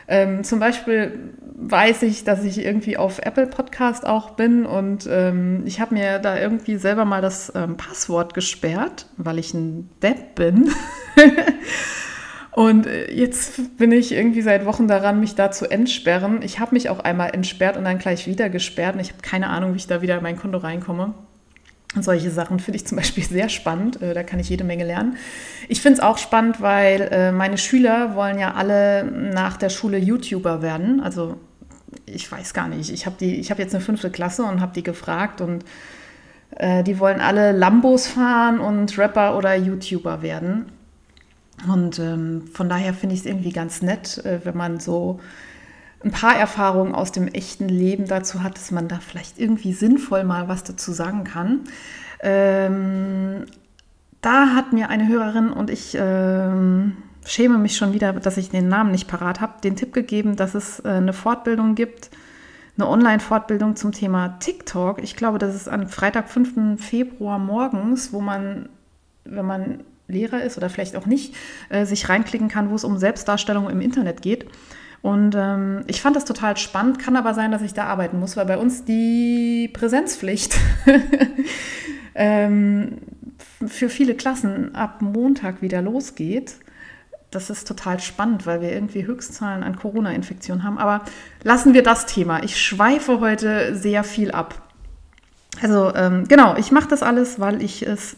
Ähm, zum Beispiel weiß ich, dass ich irgendwie auf Apple Podcast auch bin und ähm, ich habe mir da irgendwie selber mal das ähm, Passwort gesperrt, weil ich ein Depp bin. Und äh, jetzt bin ich irgendwie seit Wochen daran, mich da zu entsperren. Ich habe mich auch einmal entsperrt und dann gleich wieder gesperrt. Und ich habe keine Ahnung, wie ich da wieder in mein Konto reinkomme. Und solche Sachen finde ich zum Beispiel sehr spannend. Äh, da kann ich jede Menge lernen. Ich finde es auch spannend, weil äh, meine Schüler wollen ja alle nach der Schule YouTuber werden. Also ich weiß gar nicht. Ich habe hab jetzt eine fünfte Klasse und habe die gefragt und die wollen alle Lambos fahren und Rapper oder YouTuber werden. Und ähm, von daher finde ich es irgendwie ganz nett, äh, wenn man so ein paar Erfahrungen aus dem echten Leben dazu hat, dass man da vielleicht irgendwie sinnvoll mal was dazu sagen kann. Ähm, da hat mir eine Hörerin und ich ähm, schäme mich schon wieder, dass ich den Namen nicht parat habe, den Tipp gegeben, dass es äh, eine Fortbildung gibt, eine Online-Fortbildung zum Thema TikTok. Ich glaube, das ist am Freitag, 5. Februar morgens, wo man, wenn man Lehrer ist oder vielleicht auch nicht, äh, sich reinklicken kann, wo es um Selbstdarstellung im Internet geht. Und ähm, ich fand das total spannend, kann aber sein, dass ich da arbeiten muss, weil bei uns die Präsenzpflicht ähm, für viele Klassen ab Montag wieder losgeht. Das ist total spannend, weil wir irgendwie Höchstzahlen an Corona-Infektionen haben. Aber lassen wir das Thema. Ich schweife heute sehr viel ab. Also ähm, genau, ich mache das alles, weil ich es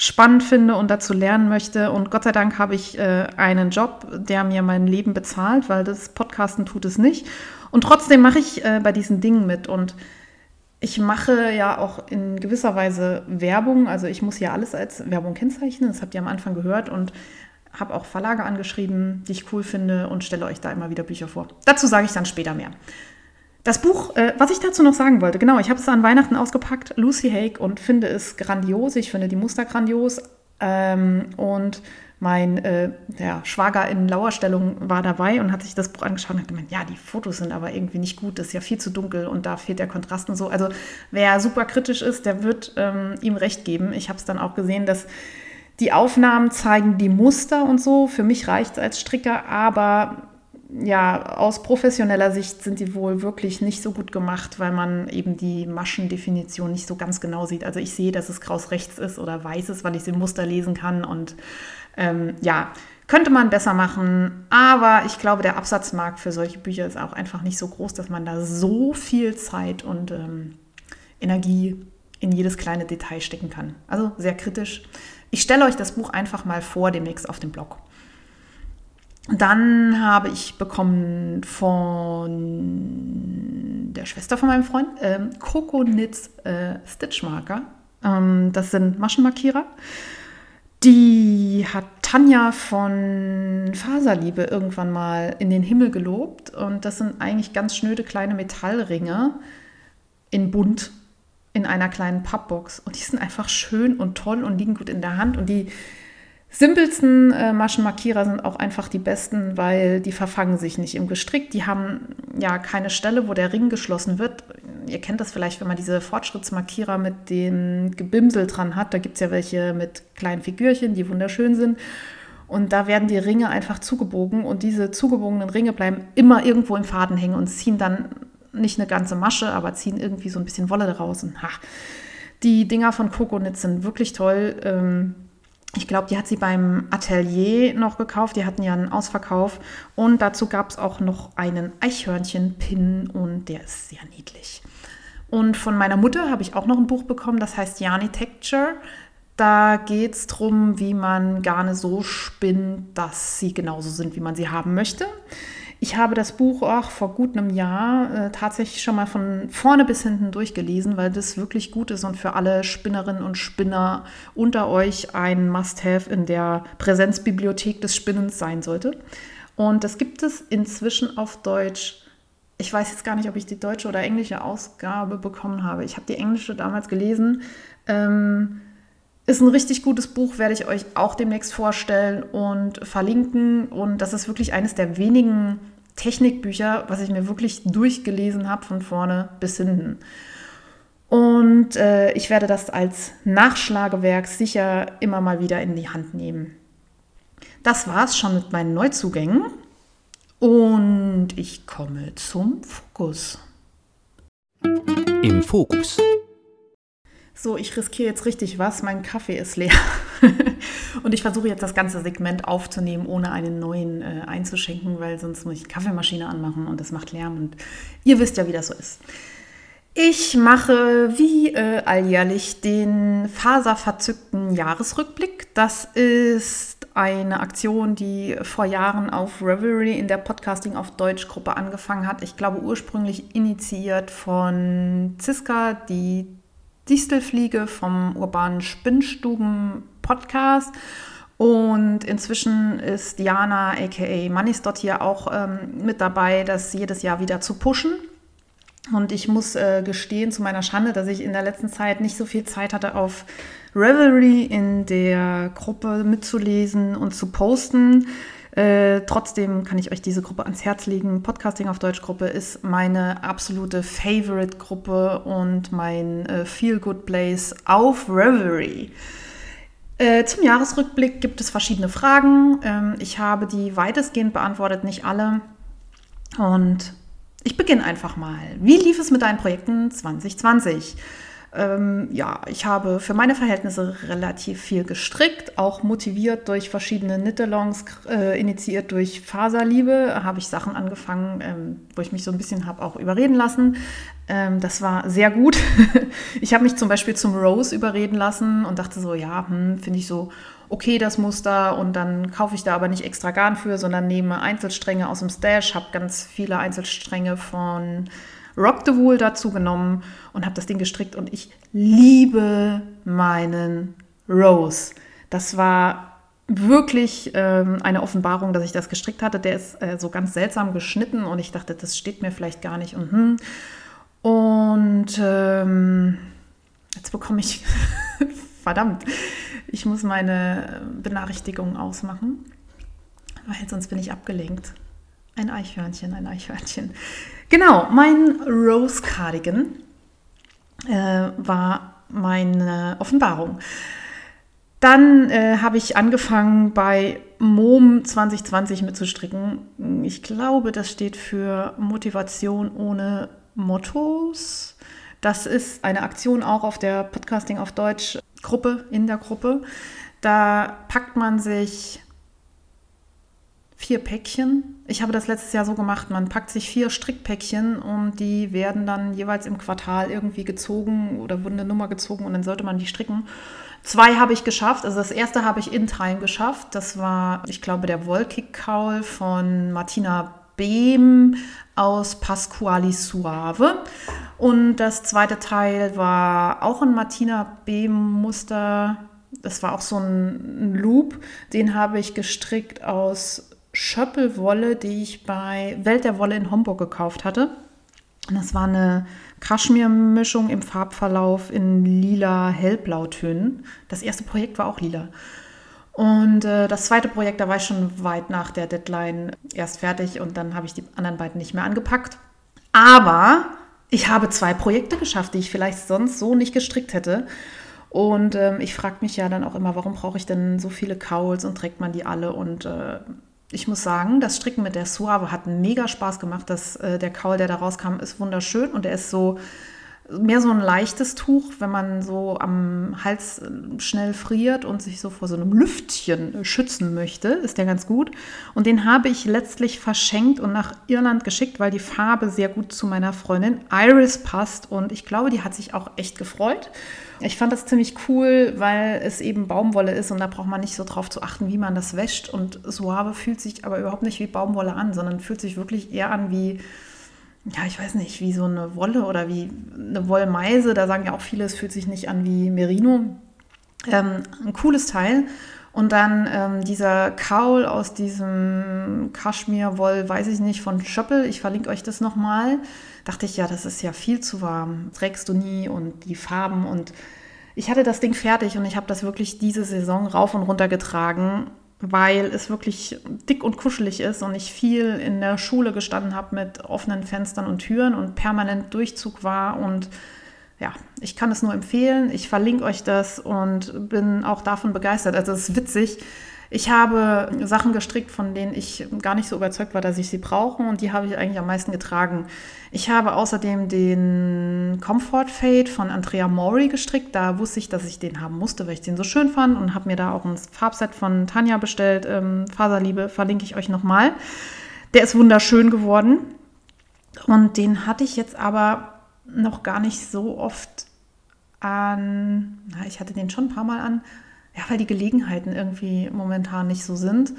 spannend finde und dazu lernen möchte. Und Gott sei Dank habe ich äh, einen Job, der mir mein Leben bezahlt, weil das Podcasten tut es nicht. Und trotzdem mache ich äh, bei diesen Dingen mit. Und ich mache ja auch in gewisser Weise Werbung. Also ich muss ja alles als Werbung kennzeichnen. Das habt ihr am Anfang gehört. Und habe auch Verlage angeschrieben, die ich cool finde und stelle euch da immer wieder Bücher vor. Dazu sage ich dann später mehr. Das Buch, äh, was ich dazu noch sagen wollte, genau, ich habe es an Weihnachten ausgepackt, Lucy Haig, und finde es grandios. Ich finde die Muster grandios. Ähm, und mein äh, ja, Schwager in Lauerstellung war dabei und hat sich das Buch angeschaut und hat gemeint, ja, die Fotos sind aber irgendwie nicht gut, das ist ja viel zu dunkel und da fehlt der Kontrast und so. Also wer super kritisch ist, der wird ähm, ihm recht geben. Ich habe es dann auch gesehen, dass die Aufnahmen zeigen die Muster und so. Für mich reicht es als Stricker, aber ja, aus professioneller Sicht sind die wohl wirklich nicht so gut gemacht, weil man eben die Maschendefinition nicht so ganz genau sieht. Also ich sehe, dass es kraus rechts ist oder weiß ist, weil ich es im Muster lesen kann. Und ähm, ja, Könnte man besser machen, aber ich glaube, der Absatzmarkt für solche Bücher ist auch einfach nicht so groß, dass man da so viel Zeit und ähm, Energie in jedes kleine Detail stecken kann. Also sehr kritisch. Ich stelle euch das Buch einfach mal vor, demnächst auf dem Blog. Dann habe ich bekommen von der Schwester von meinem Freund ähm, Coco äh, Stitchmarker. Ähm, das sind Maschenmarkierer. Die hat Tanja von Faserliebe irgendwann mal in den Himmel gelobt. Und das sind eigentlich ganz schnöde kleine Metallringe in bunt in einer kleinen Pappbox. Und die sind einfach schön und toll und liegen gut in der Hand. Und die simpelsten äh, Maschenmarkierer sind auch einfach die besten, weil die verfangen sich nicht im Gestrick. Die haben ja keine Stelle, wo der Ring geschlossen wird. Ihr kennt das vielleicht, wenn man diese Fortschrittsmarkierer mit dem Gebimsel dran hat. Da gibt es ja welche mit kleinen Figürchen, die wunderschön sind. Und da werden die Ringe einfach zugebogen und diese zugebogenen Ringe bleiben immer irgendwo im Faden hängen und ziehen dann nicht eine ganze Masche, aber ziehen irgendwie so ein bisschen Wolle daraus. Und, ha, die Dinger von Coconut sind wirklich toll. Ähm, ich glaube, die hat sie beim Atelier noch gekauft. Die hatten ja einen Ausverkauf. Und dazu gab es auch noch einen Eichhörnchen-Pin und der ist sehr niedlich. Und von meiner Mutter habe ich auch noch ein Buch bekommen, das heißt Yarny Texture. Da geht es darum, wie man Garne so spinnt, dass sie genauso sind, wie man sie haben möchte. Ich habe das Buch auch vor gut einem Jahr äh, tatsächlich schon mal von vorne bis hinten durchgelesen, weil das wirklich gut ist und für alle Spinnerinnen und Spinner unter euch ein Must-Have in der Präsenzbibliothek des Spinnens sein sollte. Und das gibt es inzwischen auf Deutsch. Ich weiß jetzt gar nicht, ob ich die deutsche oder englische Ausgabe bekommen habe. Ich habe die englische damals gelesen. Ähm, ist ein richtig gutes Buch, werde ich euch auch demnächst vorstellen und verlinken. Und das ist wirklich eines der wenigen Technikbücher, was ich mir wirklich durchgelesen habe, von vorne bis hinten. Und äh, ich werde das als Nachschlagewerk sicher immer mal wieder in die Hand nehmen. Das war es schon mit meinen Neuzugängen. Und ich komme zum Fokus. Im Fokus. So, ich riskiere jetzt richtig was. Mein Kaffee ist leer. und ich versuche jetzt das ganze Segment aufzunehmen, ohne einen neuen äh, einzuschenken, weil sonst muss ich die Kaffeemaschine anmachen und das macht Lärm. Und ihr wisst ja, wie das so ist. Ich mache wie äh, alljährlich den faserverzückten Jahresrückblick. Das ist eine Aktion, die vor Jahren auf Revelry in der Podcasting auf Deutsch Gruppe angefangen hat. Ich glaube ursprünglich initiiert von Ziska, die Distelfliege vom urbanen Spinnstuben Podcast. Und inzwischen ist Diana, aka Manisdot, hier auch ähm, mit dabei, das jedes Jahr wieder zu pushen. Und ich muss äh, gestehen, zu meiner Schande, dass ich in der letzten Zeit nicht so viel Zeit hatte, auf Revelry in der Gruppe mitzulesen und zu posten. Äh, trotzdem kann ich euch diese Gruppe ans Herz legen. Podcasting auf Deutsch Gruppe ist meine absolute Favorite-Gruppe und mein äh, Feel-Good Place auf Reverie. Äh, zum Jahresrückblick gibt es verschiedene Fragen. Ähm, ich habe die weitestgehend beantwortet, nicht alle. Und ich beginne einfach mal. Wie lief es mit deinen Projekten 2020? Ähm, ja, ich habe für meine Verhältnisse relativ viel gestrickt, auch motiviert durch verschiedene Knit-Alongs, äh, initiiert durch Faserliebe, habe ich Sachen angefangen, ähm, wo ich mich so ein bisschen habe auch überreden lassen. Ähm, das war sehr gut. ich habe mich zum Beispiel zum Rose überreden lassen und dachte so, ja, hm, finde ich so okay, das Muster und dann kaufe ich da aber nicht extra Garn für, sondern nehme Einzelstränge aus dem Stash, habe ganz viele Einzelstränge von Rock the Wool dazu genommen und habe das Ding gestrickt und ich liebe meinen Rose. Das war wirklich ähm, eine Offenbarung, dass ich das gestrickt hatte. Der ist äh, so ganz seltsam geschnitten und ich dachte, das steht mir vielleicht gar nicht. Und, hm. und ähm, jetzt bekomme ich, verdammt, ich muss meine Benachrichtigungen ausmachen, weil sonst bin ich abgelenkt. Ein Eichhörnchen, ein Eichhörnchen. Genau, mein Rose Cardigan äh, war meine Offenbarung. Dann äh, habe ich angefangen bei MOM 2020 mitzustricken. Ich glaube, das steht für Motivation ohne Mottos. Das ist eine Aktion auch auf der Podcasting auf Deutsch Gruppe, in der Gruppe. Da packt man sich vier Päckchen. Ich habe das letztes Jahr so gemacht, man packt sich vier Strickpäckchen und die werden dann jeweils im Quartal irgendwie gezogen oder wurden eine Nummer gezogen und dann sollte man die stricken. Zwei habe ich geschafft. Also das erste habe ich in Time geschafft. Das war, ich glaube, der Wollkick-Kaul von Martina Behm aus Pasquali Suave. Und das zweite Teil war auch ein Martina Behm-Muster. Das war auch so ein Loop. Den habe ich gestrickt aus Schöppelwolle, die ich bei Welt der Wolle in Homburg gekauft hatte. Das war eine Kaschmir-Mischung im Farbverlauf in lila Hellblautönen. Das erste Projekt war auch lila. Und äh, das zweite Projekt, da war ich schon weit nach der Deadline erst fertig und dann habe ich die anderen beiden nicht mehr angepackt. Aber ich habe zwei Projekte geschafft, die ich vielleicht sonst so nicht gestrickt hätte. Und ähm, ich frage mich ja dann auch immer, warum brauche ich denn so viele Cowls und trägt man die alle? Und äh, ich muss sagen, das Stricken mit der Suave hat mega Spaß gemacht. Das, äh, der Kaul, der da rauskam, ist wunderschön und er ist so mehr so ein leichtes Tuch, wenn man so am Hals äh, schnell friert und sich so vor so einem Lüftchen schützen möchte, ist der ganz gut. Und den habe ich letztlich verschenkt und nach Irland geschickt, weil die Farbe sehr gut zu meiner Freundin Iris passt und ich glaube, die hat sich auch echt gefreut. Ich fand das ziemlich cool, weil es eben Baumwolle ist und da braucht man nicht so drauf zu achten, wie man das wäscht. Und Suave fühlt sich aber überhaupt nicht wie Baumwolle an, sondern fühlt sich wirklich eher an wie, ja, ich weiß nicht, wie so eine Wolle oder wie eine Wollmeise. Da sagen ja auch viele, es fühlt sich nicht an wie Merino. Ähm, ein cooles Teil. Und dann ähm, dieser Kaul aus diesem Kaschmirwoll, weiß ich nicht, von Schöppel. Ich verlinke euch das nochmal dachte ich, ja, das ist ja viel zu warm, trägst du nie und die Farben und ich hatte das Ding fertig und ich habe das wirklich diese Saison rauf und runter getragen, weil es wirklich dick und kuschelig ist und ich viel in der Schule gestanden habe mit offenen Fenstern und Türen und permanent Durchzug war und ja, ich kann es nur empfehlen. Ich verlinke euch das und bin auch davon begeistert. Also es ist witzig. Ich habe Sachen gestrickt, von denen ich gar nicht so überzeugt war, dass ich sie brauche und die habe ich eigentlich am meisten getragen. Ich habe außerdem den Comfort Fade von Andrea Mori gestrickt. Da wusste ich, dass ich den haben musste, weil ich den so schön fand und habe mir da auch ein Farbset von Tanja bestellt. Ähm, Faserliebe verlinke ich euch nochmal. Der ist wunderschön geworden und den hatte ich jetzt aber noch gar nicht so oft an. Na, ich hatte den schon ein paar Mal an ja, weil die Gelegenheiten irgendwie momentan nicht so sind.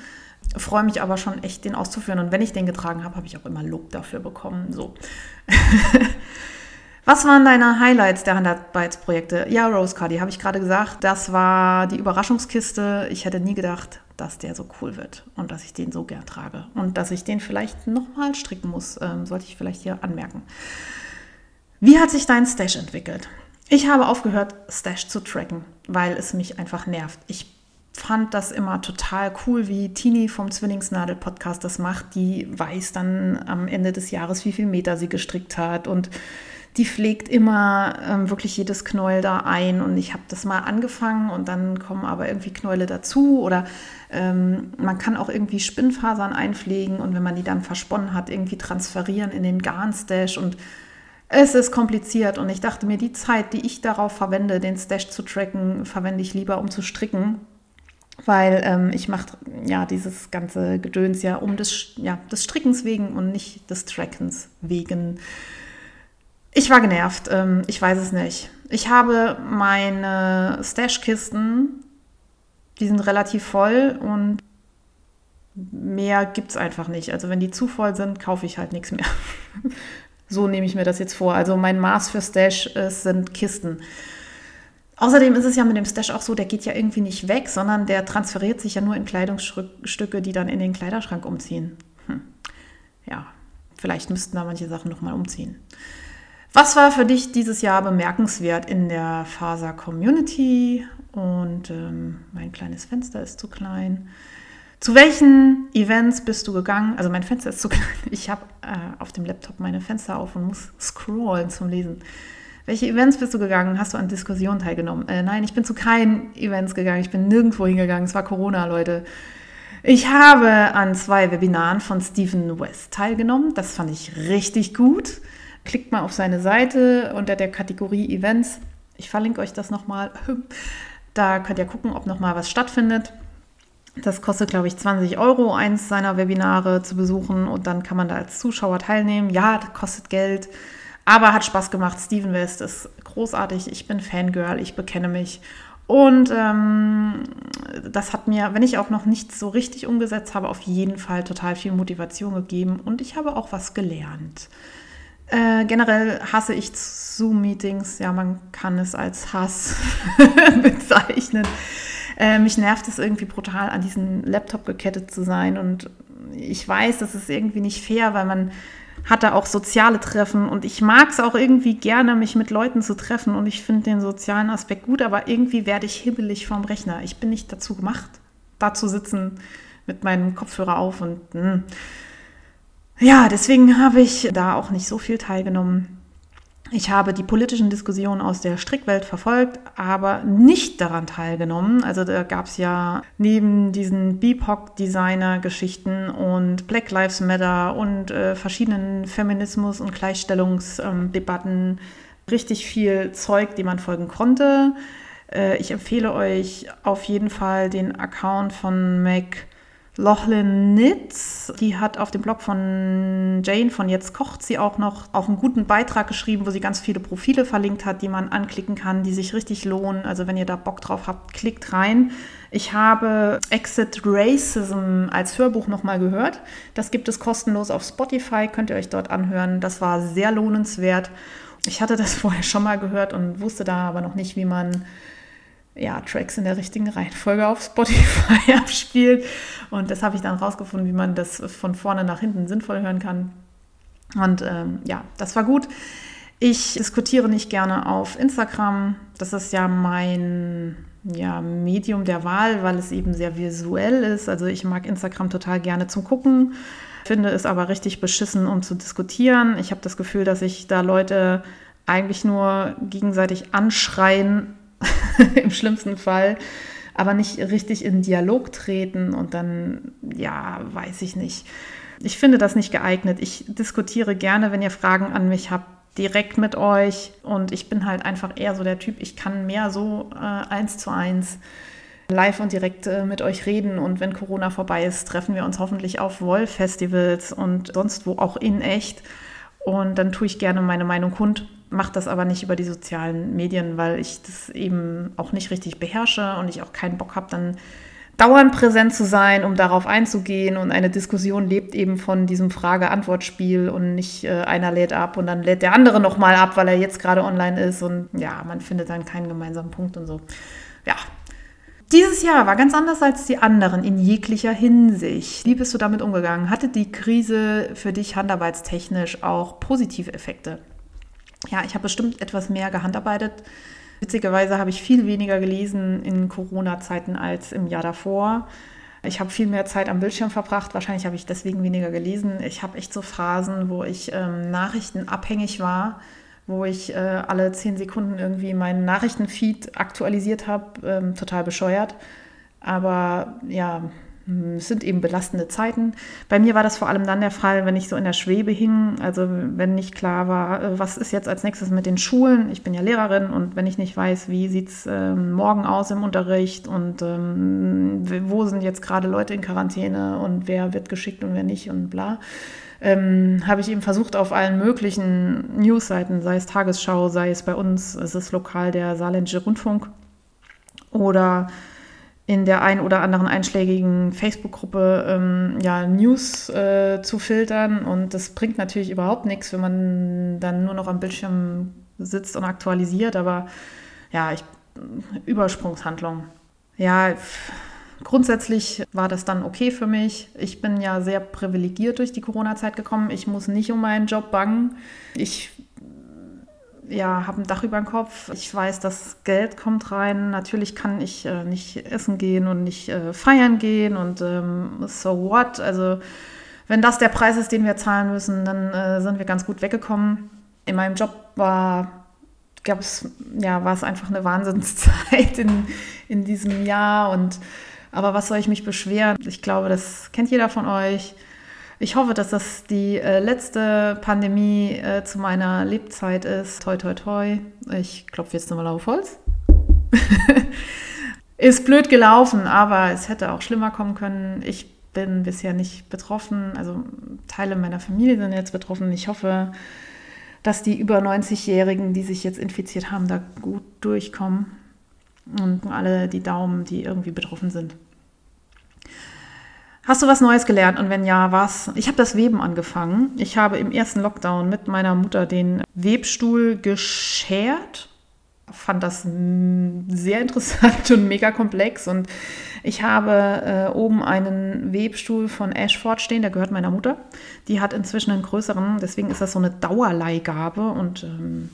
Freue mich aber schon echt, den auszuführen. Und wenn ich den getragen habe, habe ich auch immer Lob dafür bekommen. So. Was waren deine Highlights der Handarbeitsprojekte? Ja, Rose Cardi, habe ich gerade gesagt. Das war die Überraschungskiste. Ich hätte nie gedacht, dass der so cool wird und dass ich den so gern trage. Und dass ich den vielleicht nochmal stricken muss, ähm, sollte ich vielleicht hier anmerken. Wie hat sich dein Stash entwickelt? Ich habe aufgehört, Stash zu tracken, weil es mich einfach nervt. Ich fand das immer total cool, wie Tini vom Zwillingsnadel Podcast das macht. Die weiß dann am Ende des Jahres, wie viel Meter sie gestrickt hat und die pflegt immer ähm, wirklich jedes Knäuel da ein. Und ich habe das mal angefangen und dann kommen aber irgendwie Knäule dazu oder ähm, man kann auch irgendwie Spinnfasern einpflegen und wenn man die dann versponnen hat, irgendwie transferieren in den Garnstash und es ist kompliziert und ich dachte mir, die Zeit, die ich darauf verwende, den Stash zu tracken, verwende ich lieber, um zu stricken, weil ähm, ich mache ja dieses ganze Gedöns ja um des, ja, des Strickens wegen und nicht des Trackens wegen. Ich war genervt, ähm, ich weiß es nicht. Ich habe meine Stash-Kisten, die sind relativ voll und mehr gibt es einfach nicht. Also wenn die zu voll sind, kaufe ich halt nichts mehr. So nehme ich mir das jetzt vor. Also mein Maß für Stash ist, sind Kisten. Außerdem ist es ja mit dem Stash auch so, der geht ja irgendwie nicht weg, sondern der transferiert sich ja nur in Kleidungsstücke, die dann in den Kleiderschrank umziehen. Hm. Ja, vielleicht müssten da manche Sachen nochmal umziehen. Was war für dich dieses Jahr bemerkenswert in der Faser Community? Und ähm, mein kleines Fenster ist zu klein. Zu welchen Events bist du gegangen? Also mein Fenster ist zu klein. Ich habe äh, auf dem Laptop meine Fenster auf und muss scrollen zum Lesen. Welche Events bist du gegangen? Hast du an Diskussionen teilgenommen? Äh, nein, ich bin zu keinen Events gegangen. Ich bin nirgendwo hingegangen. Es war Corona, Leute. Ich habe an zwei Webinaren von Stephen West teilgenommen. Das fand ich richtig gut. Klickt mal auf seine Seite unter der Kategorie Events. Ich verlinke euch das nochmal. Da könnt ihr gucken, ob nochmal was stattfindet. Das kostet, glaube ich, 20 Euro, eins seiner Webinare zu besuchen und dann kann man da als Zuschauer teilnehmen. Ja, das kostet Geld, aber hat Spaß gemacht. Steven West ist großartig. Ich bin Fangirl, ich bekenne mich. Und ähm, das hat mir, wenn ich auch noch nichts so richtig umgesetzt habe, auf jeden Fall total viel Motivation gegeben und ich habe auch was gelernt. Äh, generell hasse ich Zoom-Meetings. Ja, man kann es als Hass bezeichnen. Äh, mich nervt es irgendwie brutal, an diesen Laptop gekettet zu sein. Und ich weiß, das ist irgendwie nicht fair, weil man hat da auch soziale Treffen und ich mag es auch irgendwie gerne, mich mit Leuten zu treffen und ich finde den sozialen Aspekt gut, aber irgendwie werde ich hibbelig vom Rechner. Ich bin nicht dazu gemacht, da zu sitzen mit meinem Kopfhörer auf und mh. Hm. ja, deswegen habe ich da auch nicht so viel teilgenommen. Ich habe die politischen Diskussionen aus der Strickwelt verfolgt, aber nicht daran teilgenommen. Also da gab es ja neben diesen BIPOC-Designer-Geschichten und Black Lives Matter und äh, verschiedenen Feminismus- und Gleichstellungsdebatten richtig viel Zeug, die man folgen konnte. Äh, ich empfehle euch auf jeden Fall den Account von Mac Lochlin Nitz, die hat auf dem Blog von Jane von Jetzt kocht sie auch noch auch einen guten Beitrag geschrieben, wo sie ganz viele Profile verlinkt hat, die man anklicken kann, die sich richtig lohnen. Also wenn ihr da Bock drauf habt, klickt rein. Ich habe Exit Racism als Hörbuch nochmal gehört. Das gibt es kostenlos auf Spotify, könnt ihr euch dort anhören. Das war sehr lohnenswert. Ich hatte das vorher schon mal gehört und wusste da aber noch nicht, wie man ja, Tracks in der richtigen Reihenfolge auf Spotify abspielt. Und das habe ich dann rausgefunden, wie man das von vorne nach hinten sinnvoll hören kann. Und ähm, ja, das war gut. Ich diskutiere nicht gerne auf Instagram. Das ist ja mein ja, Medium der Wahl, weil es eben sehr visuell ist. Also ich mag Instagram total gerne zum Gucken, finde es aber richtig beschissen, um zu diskutieren. Ich habe das Gefühl, dass sich da Leute eigentlich nur gegenseitig anschreien im schlimmsten Fall, aber nicht richtig in Dialog treten und dann, ja, weiß ich nicht. Ich finde das nicht geeignet. Ich diskutiere gerne, wenn ihr Fragen an mich habt, direkt mit euch. Und ich bin halt einfach eher so der Typ, ich kann mehr so äh, eins zu eins live und direkt äh, mit euch reden. Und wenn Corona vorbei ist, treffen wir uns hoffentlich auf Woll-Festivals und sonst wo auch in echt. Und dann tue ich gerne meine Meinung kund mache das aber nicht über die sozialen Medien, weil ich das eben auch nicht richtig beherrsche und ich auch keinen Bock habe, dann dauernd präsent zu sein, um darauf einzugehen. Und eine Diskussion lebt eben von diesem Frage-Antwort-Spiel und nicht äh, einer lädt ab und dann lädt der andere nochmal ab, weil er jetzt gerade online ist. Und ja, man findet dann keinen gemeinsamen Punkt und so. Ja. Dieses Jahr war ganz anders als die anderen in jeglicher Hinsicht. Wie bist du damit umgegangen? Hatte die Krise für dich handarbeitstechnisch auch positive Effekte? Ja, ich habe bestimmt etwas mehr gehandarbeitet. Witzigerweise habe ich viel weniger gelesen in Corona-Zeiten als im Jahr davor. Ich habe viel mehr Zeit am Bildschirm verbracht. Wahrscheinlich habe ich deswegen weniger gelesen. Ich habe echt so Phasen, wo ich ähm, nachrichtenabhängig war, wo ich äh, alle zehn Sekunden irgendwie meinen Nachrichtenfeed aktualisiert habe. Ähm, total bescheuert. Aber ja, es sind eben belastende Zeiten. Bei mir war das vor allem dann der Fall, wenn ich so in der Schwebe hing, also wenn nicht klar war, äh, was ist jetzt als nächstes mit den Schulen. Ich bin ja Lehrerin und wenn ich nicht weiß, wie sieht es ähm, morgen aus im Unterricht und ähm, wo sind jetzt gerade Leute in Quarantäne und wer wird geschickt und wer nicht und bla, ähm, habe ich eben versucht, auf allen möglichen Newsseiten, sei es Tagesschau, sei es bei uns, es ist lokal der Saarländische Rundfunk oder in der einen oder anderen einschlägigen Facebook-Gruppe ähm, ja, News äh, zu filtern. Und das bringt natürlich überhaupt nichts, wenn man dann nur noch am Bildschirm sitzt und aktualisiert. Aber ja, ich, Übersprungshandlung. Ja, grundsätzlich war das dann okay für mich. Ich bin ja sehr privilegiert durch die Corona-Zeit gekommen. Ich muss nicht um meinen Job bangen. Ich ja, habe ein Dach über dem Kopf. Ich weiß, dass Geld kommt rein. Natürlich kann ich äh, nicht essen gehen und nicht äh, feiern gehen und ähm, so what. Also wenn das der Preis ist, den wir zahlen müssen, dann äh, sind wir ganz gut weggekommen. In meinem Job war gab's, ja, es einfach eine Wahnsinnszeit in, in diesem Jahr. Und aber was soll ich mich beschweren? Ich glaube, das kennt jeder von euch. Ich hoffe, dass das die äh, letzte Pandemie äh, zu meiner Lebzeit ist. Toi, toi, toi. Ich klopfe jetzt nochmal auf Holz. Ist blöd gelaufen, aber es hätte auch schlimmer kommen können. Ich bin bisher nicht betroffen. Also Teile meiner Familie sind jetzt betroffen. Ich hoffe, dass die über 90-Jährigen, die sich jetzt infiziert haben, da gut durchkommen. Und alle die Daumen, die irgendwie betroffen sind. Hast du was Neues gelernt und wenn ja, was? Ich habe das Weben angefangen. Ich habe im ersten Lockdown mit meiner Mutter den Webstuhl geschert. Fand das sehr interessant und mega komplex und ich habe äh, oben einen Webstuhl von Ashford stehen, der gehört meiner Mutter. Die hat inzwischen einen größeren, deswegen ist das so eine Dauerleihgabe und ähm,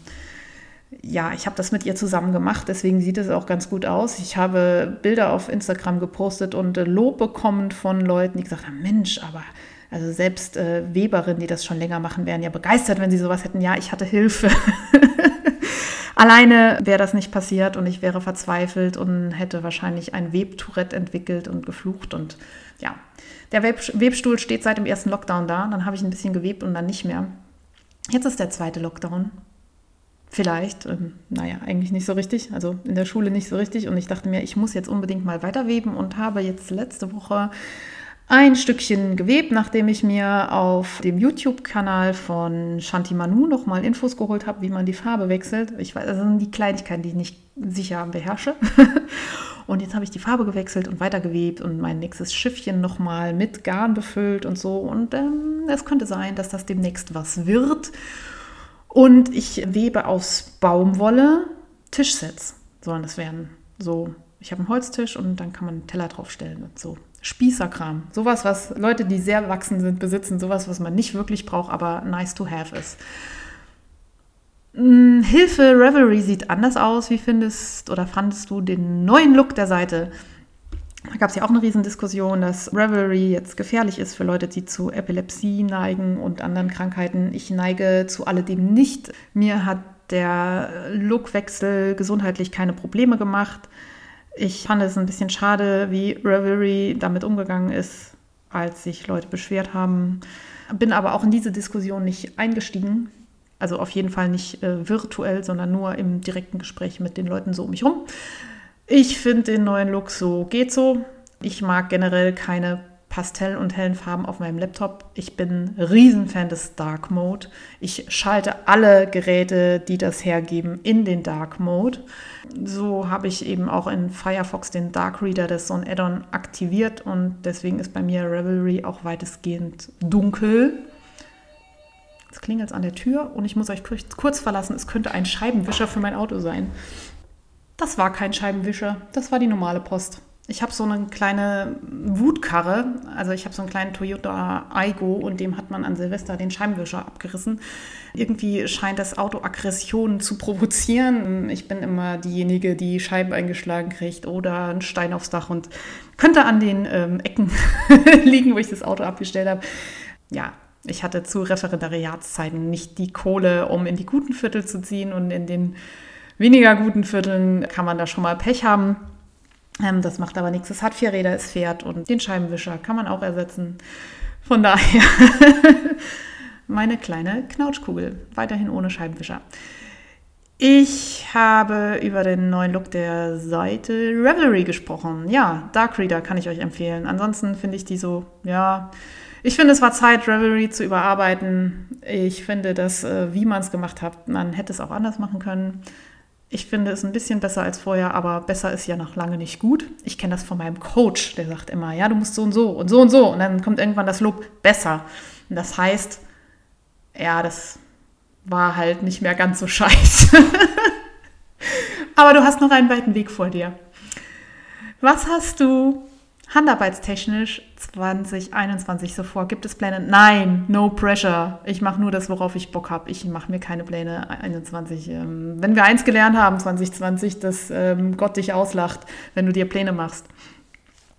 ja, ich habe das mit ihr zusammen gemacht, deswegen sieht es auch ganz gut aus. Ich habe Bilder auf Instagram gepostet und äh, Lob bekommen von Leuten, die gesagt haben, Mensch, aber also selbst äh, Weberinnen, die das schon länger machen, wären ja begeistert, wenn sie sowas hätten. Ja, ich hatte Hilfe. Alleine wäre das nicht passiert und ich wäre verzweifelt und hätte wahrscheinlich ein Webtourette entwickelt und geflucht. Und ja, der Web Webstuhl steht seit dem ersten Lockdown da. Dann habe ich ein bisschen gewebt und dann nicht mehr. Jetzt ist der zweite Lockdown. Vielleicht, ähm, naja, eigentlich nicht so richtig, also in der Schule nicht so richtig. Und ich dachte mir, ich muss jetzt unbedingt mal weiterweben und habe jetzt letzte Woche ein Stückchen gewebt, nachdem ich mir auf dem YouTube-Kanal von Shanti Manu nochmal Infos geholt habe, wie man die Farbe wechselt. Ich weiß, das sind die Kleinigkeiten, die ich nicht sicher beherrsche. und jetzt habe ich die Farbe gewechselt und weitergewebt und mein nächstes Schiffchen nochmal mit Garn befüllt und so. Und ähm, es könnte sein, dass das demnächst was wird. Und ich webe aus Baumwolle Tischsets, sollen das werden. So, ich habe einen Holztisch und dann kann man einen Teller draufstellen und so. Spießerkram. Sowas, was Leute, die sehr erwachsen sind, besitzen. Sowas, was man nicht wirklich braucht, aber nice to have ist. Hm, Hilfe, Revelry sieht anders aus. Wie findest oder fandest du den neuen Look der Seite? Da gab es ja auch eine Riesendiskussion, dass Revelry jetzt gefährlich ist für Leute, die zu Epilepsie neigen und anderen Krankheiten. Ich neige zu alledem nicht. Mir hat der Lookwechsel gesundheitlich keine Probleme gemacht. Ich fand es ein bisschen schade, wie Revelry damit umgegangen ist, als sich Leute beschwert haben. Bin aber auch in diese Diskussion nicht eingestiegen. Also auf jeden Fall nicht äh, virtuell, sondern nur im direkten Gespräch mit den Leuten so um mich rum. Ich finde den neuen Look so geht so. Ich mag generell keine Pastell- und hellen Farben auf meinem Laptop. Ich bin Riesenfan des Dark Mode. Ich schalte alle Geräte, die das hergeben, in den Dark Mode. So habe ich eben auch in Firefox den Dark Reader, das so ein Add-on, aktiviert und deswegen ist bei mir Revelry auch weitestgehend dunkel. Jetzt klingelt es an der Tür und ich muss euch kurz verlassen. Es könnte ein Scheibenwischer für mein Auto sein. Das war kein Scheibenwischer, das war die normale Post. Ich habe so eine kleine Wutkarre, also ich habe so einen kleinen Toyota Aigo und dem hat man an Silvester den Scheibenwischer abgerissen. Irgendwie scheint das Auto Aggressionen zu provozieren. Ich bin immer diejenige, die Scheiben eingeschlagen kriegt oder einen Stein aufs Dach und könnte an den ähm, Ecken liegen, wo ich das Auto abgestellt habe. Ja, ich hatte zu Referendariatszeiten nicht die Kohle, um in die guten Viertel zu ziehen und in den weniger guten Vierteln kann man da schon mal Pech haben. Ähm, das macht aber nichts. Es hat vier Räder, es fährt und den Scheibenwischer kann man auch ersetzen. Von daher meine kleine Knautschkugel, weiterhin ohne Scheibenwischer. Ich habe über den neuen Look der Seite Revelry gesprochen. Ja, Dark Reader kann ich euch empfehlen. Ansonsten finde ich die so, ja, ich finde, es war Zeit, Revelry zu überarbeiten. Ich finde, dass, äh, wie man es gemacht hat, man hätte es auch anders machen können. Ich finde es ein bisschen besser als vorher, aber besser ist ja noch lange nicht gut. Ich kenne das von meinem Coach, der sagt immer, ja, du musst so und so und so und so. Und dann kommt irgendwann das Lob besser. Und das heißt, ja, das war halt nicht mehr ganz so scheiße. aber du hast noch einen weiten Weg vor dir. Was hast du Handarbeitstechnisch 2021 so vor? Gibt es Pläne? Nein, no pressure. Ich mache nur das, worauf ich Bock habe. Ich mache mir keine Pläne 21. Ähm, wenn wir eins gelernt haben 2020, dass ähm, Gott dich auslacht, wenn du dir Pläne machst.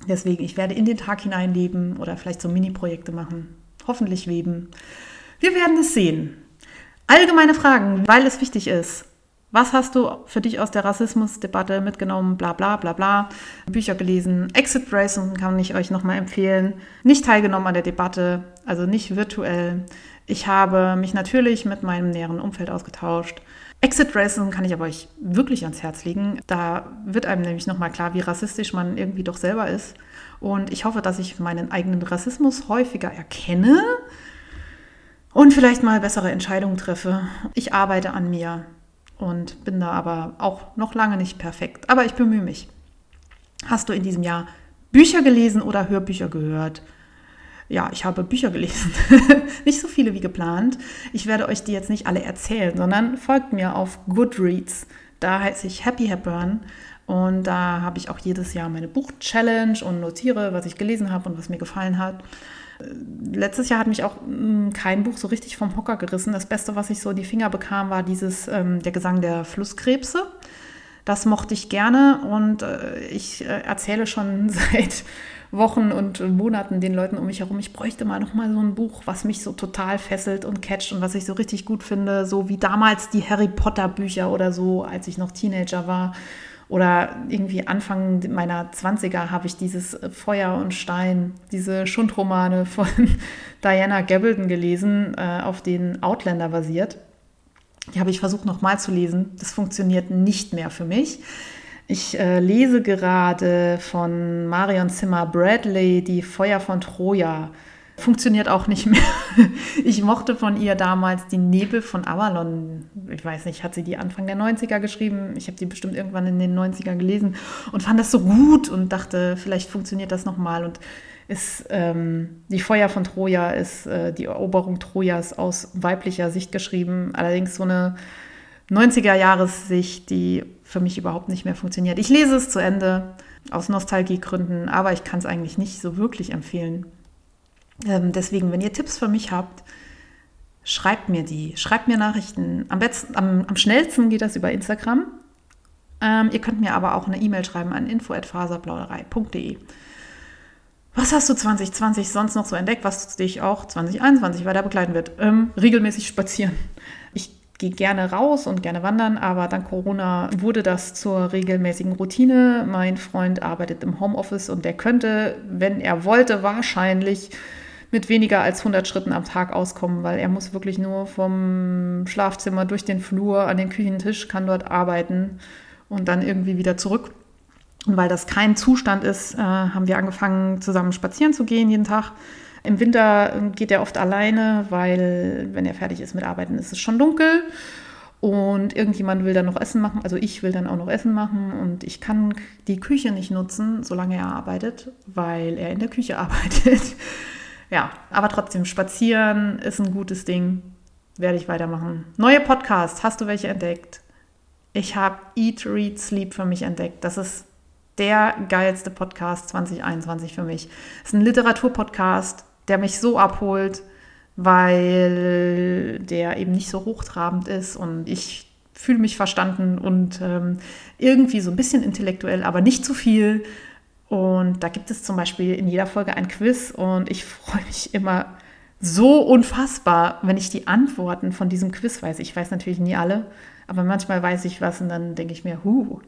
Deswegen, ich werde in den Tag hineinleben oder vielleicht so Mini-Projekte machen. Hoffentlich weben. Wir werden es sehen. Allgemeine Fragen, weil es wichtig ist. Was hast du für dich aus der Rassismusdebatte mitgenommen? Bla bla bla bla. Bücher gelesen. Exit Racing kann ich euch nochmal empfehlen. Nicht teilgenommen an der Debatte, also nicht virtuell. Ich habe mich natürlich mit meinem näheren Umfeld ausgetauscht. Exit Racing kann ich aber euch wirklich ans Herz legen. Da wird einem nämlich nochmal klar, wie rassistisch man irgendwie doch selber ist. Und ich hoffe, dass ich meinen eigenen Rassismus häufiger erkenne und vielleicht mal bessere Entscheidungen treffe. Ich arbeite an mir und bin da aber auch noch lange nicht perfekt. Aber ich bemühe mich. Hast du in diesem Jahr Bücher gelesen oder Hörbücher gehört? Ja, ich habe Bücher gelesen. nicht so viele wie geplant. Ich werde euch die jetzt nicht alle erzählen, sondern folgt mir auf Goodreads. Da heiße ich Happy Hepburn und da habe ich auch jedes Jahr meine Buch-Challenge und notiere, was ich gelesen habe und was mir gefallen hat. Letztes Jahr hat mich auch mm, kein Buch so richtig vom Hocker gerissen. Das Beste, was ich so in die Finger bekam, war dieses ähm, Der Gesang der Flusskrebse. Das mochte ich gerne und äh, ich äh, erzähle schon seit Wochen und Monaten den Leuten um mich herum, ich bräuchte mal noch mal so ein Buch, was mich so total fesselt und catcht und was ich so richtig gut finde, so wie damals die Harry Potter Bücher oder so, als ich noch Teenager war oder irgendwie Anfang meiner 20er habe ich dieses Feuer und Stein, diese Schundromane von Diana Gabaldon gelesen, äh, auf den Outlander basiert. Die habe ich versucht nochmal zu lesen. Das funktioniert nicht mehr für mich. Ich äh, lese gerade von Marion Zimmer Bradley die Feuer von Troja funktioniert auch nicht mehr. Ich mochte von ihr damals die Nebel von Avalon. Ich weiß nicht, hat sie die Anfang der 90er geschrieben? Ich habe die bestimmt irgendwann in den 90er gelesen und fand das so gut und dachte, vielleicht funktioniert das nochmal. Und ist, ähm, die Feuer von Troja ist äh, die Eroberung Trojas aus weiblicher Sicht geschrieben. Allerdings so eine 90er-Jahressicht, die für mich überhaupt nicht mehr funktioniert. Ich lese es zu Ende aus Nostalgiegründen, aber ich kann es eigentlich nicht so wirklich empfehlen. Ähm, deswegen, wenn ihr Tipps für mich habt, schreibt mir die. Schreibt mir Nachrichten. Am, besten, am, am schnellsten geht das über Instagram. Ähm, ihr könnt mir aber auch eine E-Mail schreiben an info.faserplauderei.de. Was hast du 2020 sonst noch so entdeckt, was dich auch 2021 weiter begleiten wird? Ähm, regelmäßig spazieren. Ich gehe gerne raus und gerne wandern, aber dank Corona wurde das zur regelmäßigen Routine. Mein Freund arbeitet im Homeoffice und der könnte, wenn er wollte, wahrscheinlich mit weniger als 100 Schritten am Tag auskommen, weil er muss wirklich nur vom Schlafzimmer durch den Flur an den Küchentisch, kann dort arbeiten und dann irgendwie wieder zurück. Und weil das kein Zustand ist, äh, haben wir angefangen, zusammen spazieren zu gehen jeden Tag. Im Winter äh, geht er oft alleine, weil wenn er fertig ist mit Arbeiten, ist es schon dunkel. Und irgendjemand will dann noch Essen machen, also ich will dann auch noch Essen machen und ich kann die Küche nicht nutzen, solange er arbeitet, weil er in der Küche arbeitet. Ja, aber trotzdem, spazieren ist ein gutes Ding. Werde ich weitermachen. Neue Podcasts, hast du welche entdeckt? Ich habe Eat, Read, Sleep für mich entdeckt. Das ist der geilste Podcast 2021 für mich. Es ist ein Literaturpodcast, der mich so abholt, weil der eben nicht so hochtrabend ist und ich fühle mich verstanden und ähm, irgendwie so ein bisschen intellektuell, aber nicht zu viel. Und da gibt es zum Beispiel in jeder Folge ein Quiz und ich freue mich immer so unfassbar, wenn ich die Antworten von diesem Quiz weiß. Ich weiß natürlich nie alle, aber manchmal weiß ich was und dann denke ich mir, huh,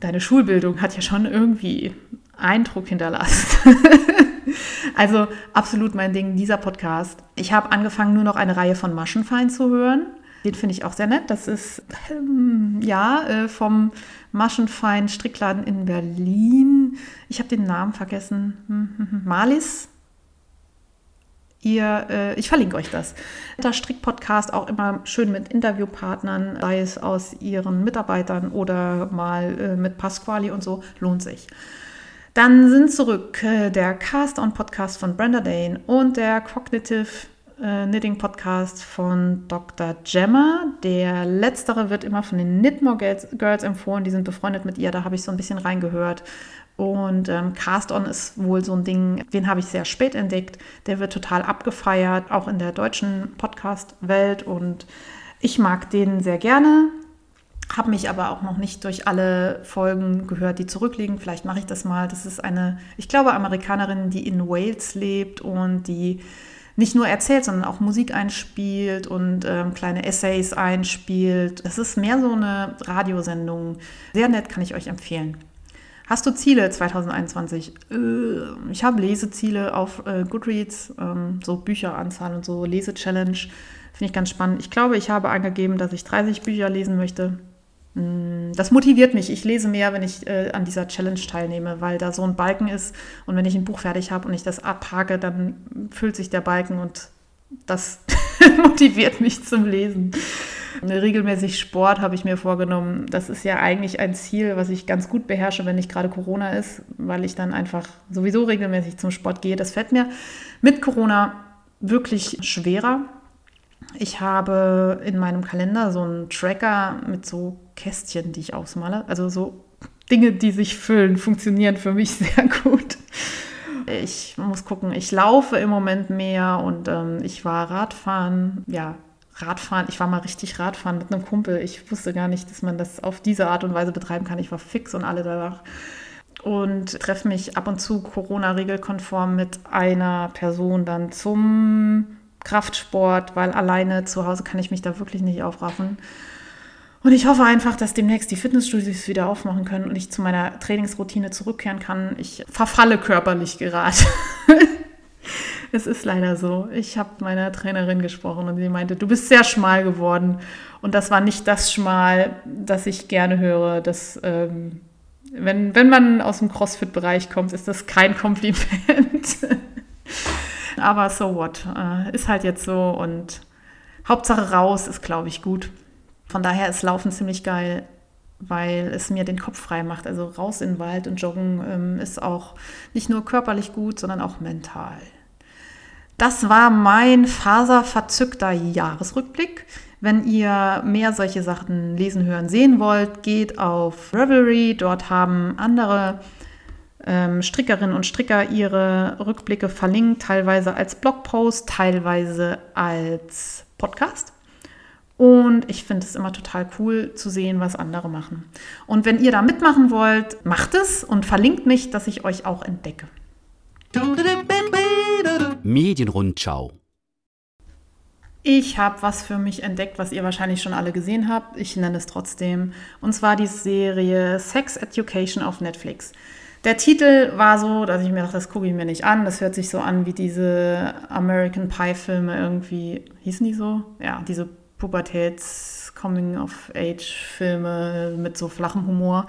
deine Schulbildung hat ja schon irgendwie Eindruck hinterlassen. also absolut mein Ding, dieser Podcast. Ich habe angefangen, nur noch eine Reihe von Maschenfein zu hören. Den finde ich auch sehr nett. Das ist ähm, ja äh, vom Maschenfein Strickladen in Berlin. Ich habe den Namen vergessen. Hm, hm, hm. Malis. Ihr, äh, ich verlinke euch das. Der Strickpodcast auch immer schön mit Interviewpartnern, sei es aus ihren Mitarbeitern oder mal äh, mit Pasquali und so, lohnt sich. Dann sind zurück äh, der Cast-on-Podcast von Brenda Dane und der Cognitive äh, Knitting Podcast von Dr. Gemma. Der letztere wird immer von den Knitmore Girls empfohlen. Die sind befreundet mit ihr. Da habe ich so ein bisschen reingehört. Und ähm, Cast On ist wohl so ein Ding, den habe ich sehr spät entdeckt. Der wird total abgefeiert, auch in der deutschen Podcast-Welt. Und ich mag den sehr gerne. Habe mich aber auch noch nicht durch alle Folgen gehört, die zurückliegen. Vielleicht mache ich das mal. Das ist eine, ich glaube, Amerikanerin, die in Wales lebt und die nicht nur erzählt, sondern auch Musik einspielt und ähm, kleine Essays einspielt. Es ist mehr so eine Radiosendung. Sehr nett, kann ich euch empfehlen. Hast du Ziele 2021? Äh, ich habe Leseziele auf äh, Goodreads, ähm, so Bücheranzahl und so, Lese-Challenge. Finde ich ganz spannend. Ich glaube, ich habe angegeben, dass ich 30 Bücher lesen möchte. Mm, das motiviert mich. Ich lese mehr, wenn ich äh, an dieser Challenge teilnehme, weil da so ein Balken ist. Und wenn ich ein Buch fertig habe und ich das abhake, dann füllt sich der Balken und das motiviert mich zum Lesen. Regelmäßig Sport habe ich mir vorgenommen. Das ist ja eigentlich ein Ziel, was ich ganz gut beherrsche, wenn nicht gerade Corona ist, weil ich dann einfach sowieso regelmäßig zum Sport gehe. Das fällt mir mit Corona wirklich schwerer. Ich habe in meinem Kalender so einen Tracker mit so Kästchen, die ich ausmale. Also so Dinge, die sich füllen, funktionieren für mich sehr gut. Ich muss gucken, ich laufe im Moment mehr und ähm, ich war Radfahren, ja, Radfahren, ich war mal richtig Radfahren mit einem Kumpel. Ich wusste gar nicht, dass man das auf diese Art und Weise betreiben kann. Ich war fix und alle danach. Und treffe mich ab und zu Corona-regelkonform mit einer Person dann zum Kraftsport, weil alleine zu Hause kann ich mich da wirklich nicht aufraffen. Und ich hoffe einfach, dass demnächst die Fitnessstudios wieder aufmachen können und ich zu meiner Trainingsroutine zurückkehren kann. Ich verfalle körperlich gerade. Es ist leider so. Ich habe meiner Trainerin gesprochen und sie meinte, du bist sehr schmal geworden. Und das war nicht das Schmal, das ich gerne höre. Das, ähm, wenn, wenn man aus dem CrossFit-Bereich kommt, ist das kein Kompliment. Aber so what. Äh, ist halt jetzt so und Hauptsache raus ist, glaube ich, gut. Von daher ist Laufen ziemlich geil, weil es mir den Kopf frei macht. Also raus in den Wald und joggen ähm, ist auch nicht nur körperlich gut, sondern auch mental. Das war mein faserverzückter Jahresrückblick. Wenn ihr mehr solche Sachen lesen, hören, sehen wollt, geht auf Revelry. Dort haben andere ähm, Strickerinnen und Stricker ihre Rückblicke verlinkt, teilweise als Blogpost, teilweise als Podcast. Und ich finde es immer total cool zu sehen, was andere machen. Und wenn ihr da mitmachen wollt, macht es und verlinkt mich, dass ich euch auch entdecke. Medienrundschau. Ich habe was für mich entdeckt, was ihr wahrscheinlich schon alle gesehen habt. Ich nenne es trotzdem. Und zwar die Serie Sex Education auf Netflix. Der Titel war so, dass ich mir dachte, das gucke ich mir nicht an. Das hört sich so an wie diese American Pie-Filme irgendwie. Hießen die so? Ja, diese Pubertäts-Coming-of-Age-Filme mit so flachem Humor.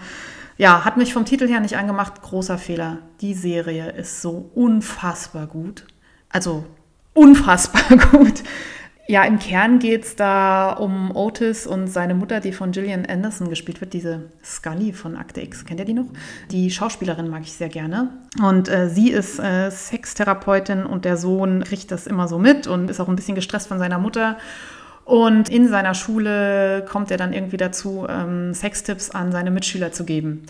Ja, hat mich vom Titel her nicht angemacht. Großer Fehler. Die Serie ist so unfassbar gut. Also unfassbar gut. Ja, im Kern geht es da um Otis und seine Mutter, die von Gillian Anderson gespielt wird, diese Scully von Akte X. Kennt ihr die noch? Die Schauspielerin mag ich sehr gerne. Und äh, sie ist äh, Sextherapeutin und der Sohn kriegt das immer so mit und ist auch ein bisschen gestresst von seiner Mutter. Und in seiner Schule kommt er dann irgendwie dazu, ähm, Sextipps an seine Mitschüler zu geben.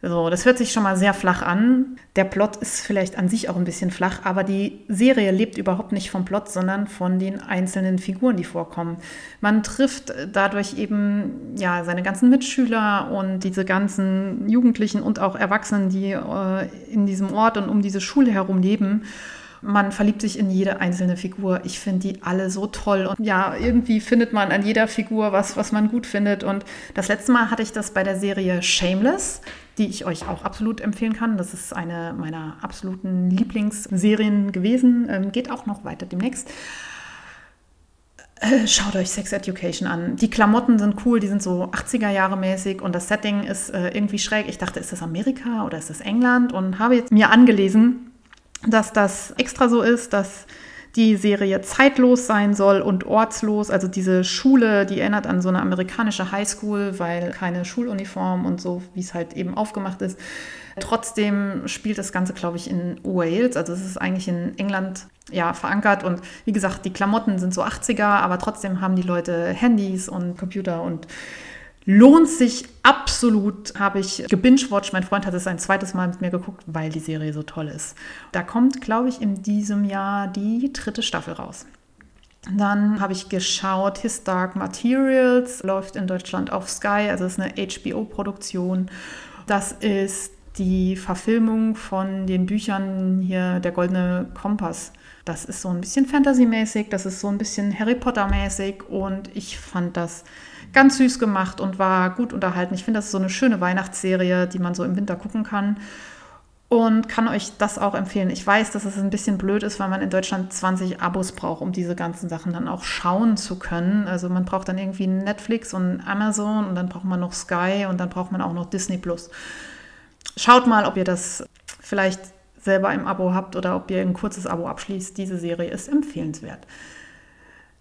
So, das hört sich schon mal sehr flach an. Der Plot ist vielleicht an sich auch ein bisschen flach, aber die Serie lebt überhaupt nicht vom Plot, sondern von den einzelnen Figuren, die vorkommen. Man trifft dadurch eben ja seine ganzen Mitschüler und diese ganzen Jugendlichen und auch Erwachsenen, die äh, in diesem Ort und um diese Schule herum leben. Man verliebt sich in jede einzelne Figur. Ich finde die alle so toll. Und ja, irgendwie findet man an jeder Figur was, was man gut findet. Und das letzte Mal hatte ich das bei der Serie Shameless die ich euch auch absolut empfehlen kann. Das ist eine meiner absoluten Lieblingsserien gewesen. Ähm, geht auch noch weiter demnächst. Äh, schaut euch Sex Education an. Die Klamotten sind cool, die sind so 80er Jahre mäßig und das Setting ist äh, irgendwie schräg. Ich dachte, ist das Amerika oder ist das England? Und habe jetzt mir angelesen, dass das extra so ist, dass die Serie zeitlos sein soll und ortslos. Also diese Schule, die erinnert an so eine amerikanische Highschool, weil keine Schuluniform und so, wie es halt eben aufgemacht ist. Trotzdem spielt das Ganze, glaube ich, in Wales. Also es ist eigentlich in England ja, verankert. Und wie gesagt, die Klamotten sind so 80er, aber trotzdem haben die Leute Handys und Computer und Lohnt sich absolut, habe ich gebingewatcht. Mein Freund hat es ein zweites Mal mit mir geguckt, weil die Serie so toll ist. Da kommt, glaube ich, in diesem Jahr die dritte Staffel raus. Dann habe ich geschaut, His Dark Materials läuft in Deutschland auf Sky, also ist eine HBO-Produktion. Das ist die Verfilmung von den Büchern hier Der Goldene Kompass. Das ist so ein bisschen Fantasy-mäßig, das ist so ein bisschen Harry Potter-mäßig und ich fand das ganz süß gemacht und war gut unterhalten. Ich finde, das ist so eine schöne Weihnachtsserie, die man so im Winter gucken kann und kann euch das auch empfehlen. Ich weiß, dass es ein bisschen blöd ist, weil man in Deutschland 20 Abos braucht, um diese ganzen Sachen dann auch schauen zu können. Also man braucht dann irgendwie Netflix und Amazon und dann braucht man noch Sky und dann braucht man auch noch Disney Plus. Schaut mal, ob ihr das vielleicht selber im Abo habt oder ob ihr ein kurzes Abo abschließt. Diese Serie ist empfehlenswert.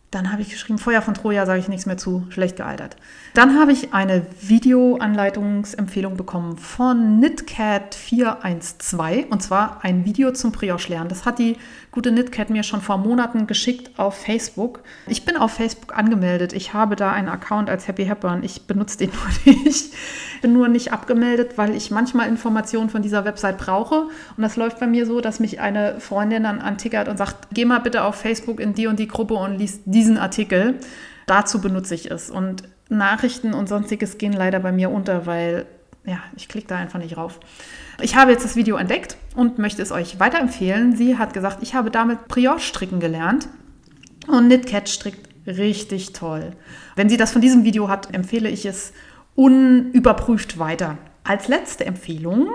Dann habe ich geschrieben, Feuer von Troja, sage ich nichts mehr zu, schlecht gealtert. Dann habe ich eine Videoanleitungsempfehlung bekommen von Knitcat412 und zwar ein Video zum Brioche lernen. Das hat die gute Knitcat mir schon vor Monaten geschickt auf Facebook. Ich bin auf Facebook angemeldet. Ich habe da einen Account als Happy Hepburn. Ich benutze den nur nicht. Bin nur nicht abgemeldet, weil ich manchmal Informationen von dieser Website brauche. Und das läuft bei mir so, dass mich eine Freundin dann antickert und sagt, geh mal bitte auf Facebook in die und die Gruppe und liest diesen Artikel. Dazu benutze ich es. Und Nachrichten und sonstiges gehen leider bei mir unter, weil ja, ich klicke da einfach nicht rauf. Ich habe jetzt das Video entdeckt und möchte es euch weiterempfehlen. Sie hat gesagt, ich habe damit Brioche-Stricken gelernt und KnitCat strickt richtig toll. Wenn sie das von diesem Video hat, empfehle ich es unüberprüft weiter. Als letzte Empfehlung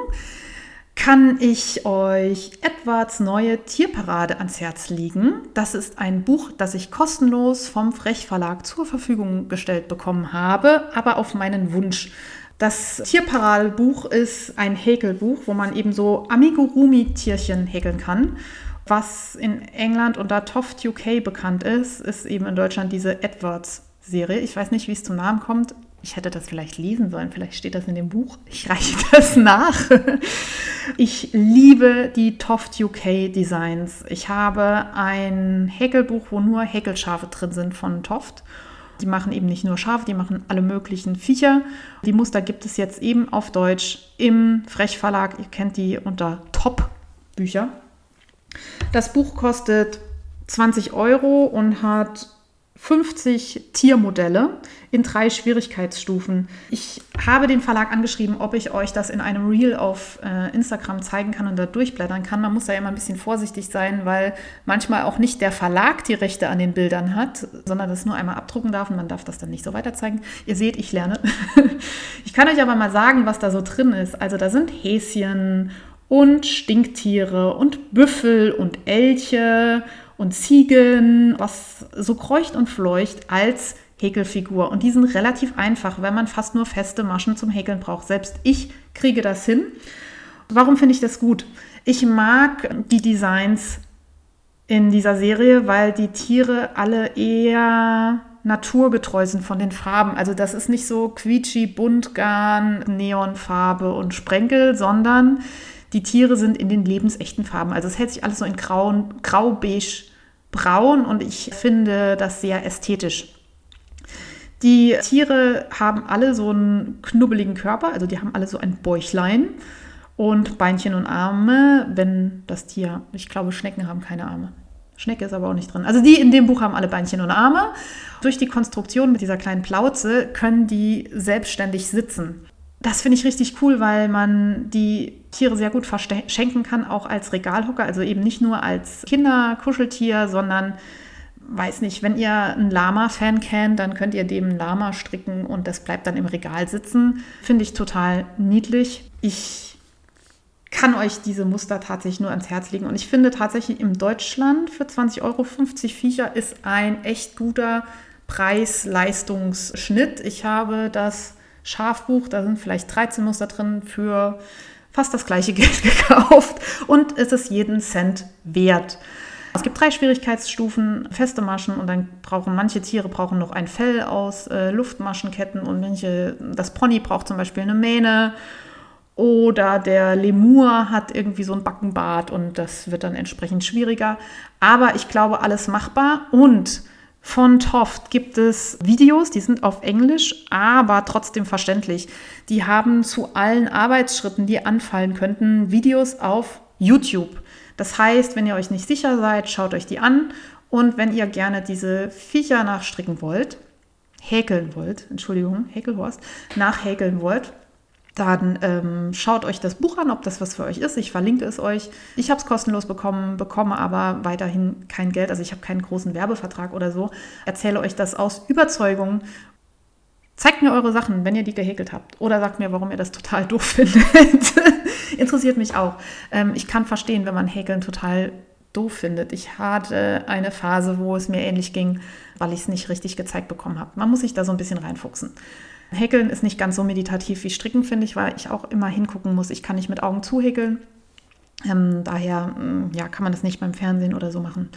kann ich euch Edwards neue Tierparade ans Herz legen. Das ist ein Buch, das ich kostenlos vom Frech Verlag zur Verfügung gestellt bekommen habe, aber auf meinen Wunsch. Das Tierparadebuch ist ein Häkelbuch, wo man eben so Amigurumi-Tierchen häkeln kann. Was in England unter Toft UK bekannt ist, ist eben in Deutschland diese Edwards-Serie. Ich weiß nicht, wie es zum Namen kommt. Ich hätte das vielleicht lesen sollen, vielleicht steht das in dem Buch. Ich reiche das nach. Ich liebe die Toft UK Designs. Ich habe ein Häkelbuch, wo nur Häkelschafe drin sind von Toft. Die machen eben nicht nur Schafe, die machen alle möglichen Viecher. Die Muster gibt es jetzt eben auf Deutsch im Frech Verlag. Ihr kennt die unter Top Bücher. Das Buch kostet 20 Euro und hat 50 Tiermodelle in drei Schwierigkeitsstufen. Ich habe den Verlag angeschrieben, ob ich euch das in einem Reel auf äh, Instagram zeigen kann und da durchblättern kann. Man muss da immer ein bisschen vorsichtig sein, weil manchmal auch nicht der Verlag die Rechte an den Bildern hat, sondern das nur einmal abdrucken darf und man darf das dann nicht so weiter zeigen. Ihr seht, ich lerne. ich kann euch aber mal sagen, was da so drin ist. Also da sind Häschen und Stinktiere und Büffel und Elche und Ziegen, was so kreucht und fleucht als Häkelfigur. Und die sind relativ einfach, weil man fast nur feste Maschen zum Häkeln braucht. Selbst ich kriege das hin. Warum finde ich das gut? Ich mag die Designs in dieser Serie, weil die Tiere alle eher naturgetreu sind von den Farben. Also das ist nicht so quietschi, buntgarn, Neonfarbe und Sprenkel, sondern die Tiere sind in den lebensechten Farben. Also es hält sich alles so in grau, grau beige braun und ich finde das sehr ästhetisch. Die Tiere haben alle so einen knubbeligen Körper, also die haben alle so ein Bäuchlein und Beinchen und Arme, wenn das Tier, ich glaube, Schnecken haben keine Arme. Schnecke ist aber auch nicht drin. Also die in dem Buch haben alle Beinchen und Arme. Durch die Konstruktion mit dieser kleinen Plauze können die selbstständig sitzen. Das finde ich richtig cool, weil man die Tiere sehr gut verschenken kann, auch als Regalhocker, also eben nicht nur als Kinderkuscheltier, sondern weiß nicht, wenn ihr einen Lama-Fan kennt, dann könnt ihr dem Lama stricken und das bleibt dann im Regal sitzen. Finde ich total niedlich. Ich kann euch diese Muster tatsächlich nur ans Herz legen und ich finde tatsächlich in Deutschland für 20 Euro 50 Viecher ist ein echt guter Preis-Leistungsschnitt. Ich habe das Schafbuch, da sind vielleicht 13 Muster drin, für fast das gleiche Geld gekauft und es ist jeden Cent wert. Es gibt drei Schwierigkeitsstufen, feste Maschen und dann brauchen manche Tiere brauchen noch ein Fell aus äh, Luftmaschenketten und manche, das Pony braucht zum Beispiel eine Mähne oder der Lemur hat irgendwie so ein Backenbart und das wird dann entsprechend schwieriger. Aber ich glaube, alles machbar und von Toft gibt es Videos, die sind auf Englisch, aber trotzdem verständlich. Die haben zu allen Arbeitsschritten, die anfallen könnten, Videos auf YouTube. Das heißt, wenn ihr euch nicht sicher seid, schaut euch die an. Und wenn ihr gerne diese Viecher nachstricken wollt, häkeln wollt, Entschuldigung, Häkelhorst, nachhäkeln wollt, dann ähm, schaut euch das Buch an, ob das was für euch ist. Ich verlinke es euch. Ich habe es kostenlos bekommen, bekomme aber weiterhin kein Geld. Also ich habe keinen großen Werbevertrag oder so. Erzähle euch das aus Überzeugung. Zeigt mir eure Sachen, wenn ihr die gehäkelt habt. Oder sagt mir, warum ihr das total doof findet. Interessiert mich auch. Ähm, ich kann verstehen, wenn man Häkeln total doof findet. Ich hatte eine Phase, wo es mir ähnlich ging, weil ich es nicht richtig gezeigt bekommen habe. Man muss sich da so ein bisschen reinfuchsen. Häkeln ist nicht ganz so meditativ wie Stricken, finde ich, weil ich auch immer hingucken muss. Ich kann nicht mit Augen zuhäkeln. Ähm, daher mm, ja, kann man das nicht beim Fernsehen oder so machen.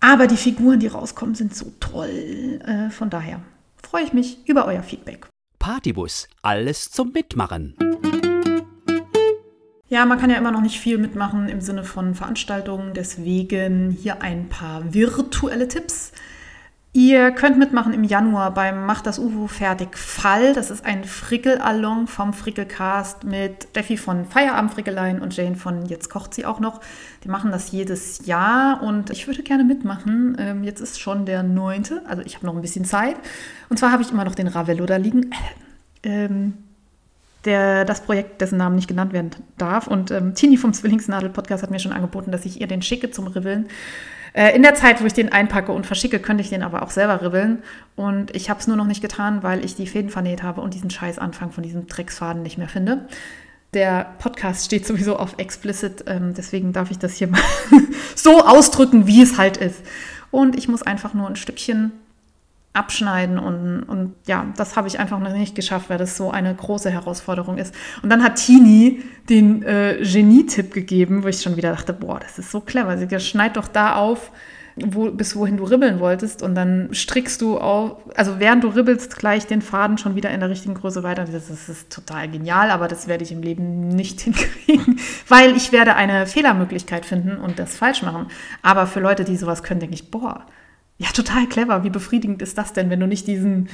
Aber die Figuren, die rauskommen, sind so toll. Äh, von daher freue ich mich über euer Feedback. Partybus, alles zum Mitmachen. Ja, man kann ja immer noch nicht viel mitmachen im Sinne von Veranstaltungen. Deswegen hier ein paar virtuelle Tipps. Ihr könnt mitmachen im Januar beim Macht das UFO fertig Fall. Das ist ein Frickel-Along vom Frickelcast mit Steffi von Feierabend-Frickeleien und Jane von Jetzt kocht sie auch noch. Die machen das jedes Jahr und ich würde gerne mitmachen. Ähm, jetzt ist schon der neunte, also ich habe noch ein bisschen Zeit. Und zwar habe ich immer noch den Ravello da liegen. Ähm, der, das Projekt, dessen Namen nicht genannt werden darf. Und ähm, Tini vom Zwillingsnadel-Podcast hat mir schon angeboten, dass ich ihr den schicke zum Ribbeln. Äh, in der Zeit, wo ich den einpacke und verschicke, könnte ich den aber auch selber ribbeln. Und ich habe es nur noch nicht getan, weil ich die Fäden vernäht habe und diesen scheiß Anfang von diesem Drecksfaden nicht mehr finde. Der Podcast steht sowieso auf explicit, ähm, deswegen darf ich das hier mal so ausdrücken, wie es halt ist. Und ich muss einfach nur ein Stückchen abschneiden und, und ja, das habe ich einfach noch nicht geschafft, weil das so eine große Herausforderung ist. Und dann hat Tini den äh, Genie-Tipp gegeben, wo ich schon wieder dachte, boah, das ist so clever. Sie schneid doch da auf, wo, bis wohin du ribbeln wolltest und dann strickst du auch, also während du ribbelst, gleich den Faden schon wieder in der richtigen Größe weiter. Das ist, das ist total genial, aber das werde ich im Leben nicht hinkriegen, weil ich werde eine Fehlermöglichkeit finden und das falsch machen. Aber für Leute, die sowas können, denke ich, boah, ja, total clever. Wie befriedigend ist das denn, wenn du nicht diesen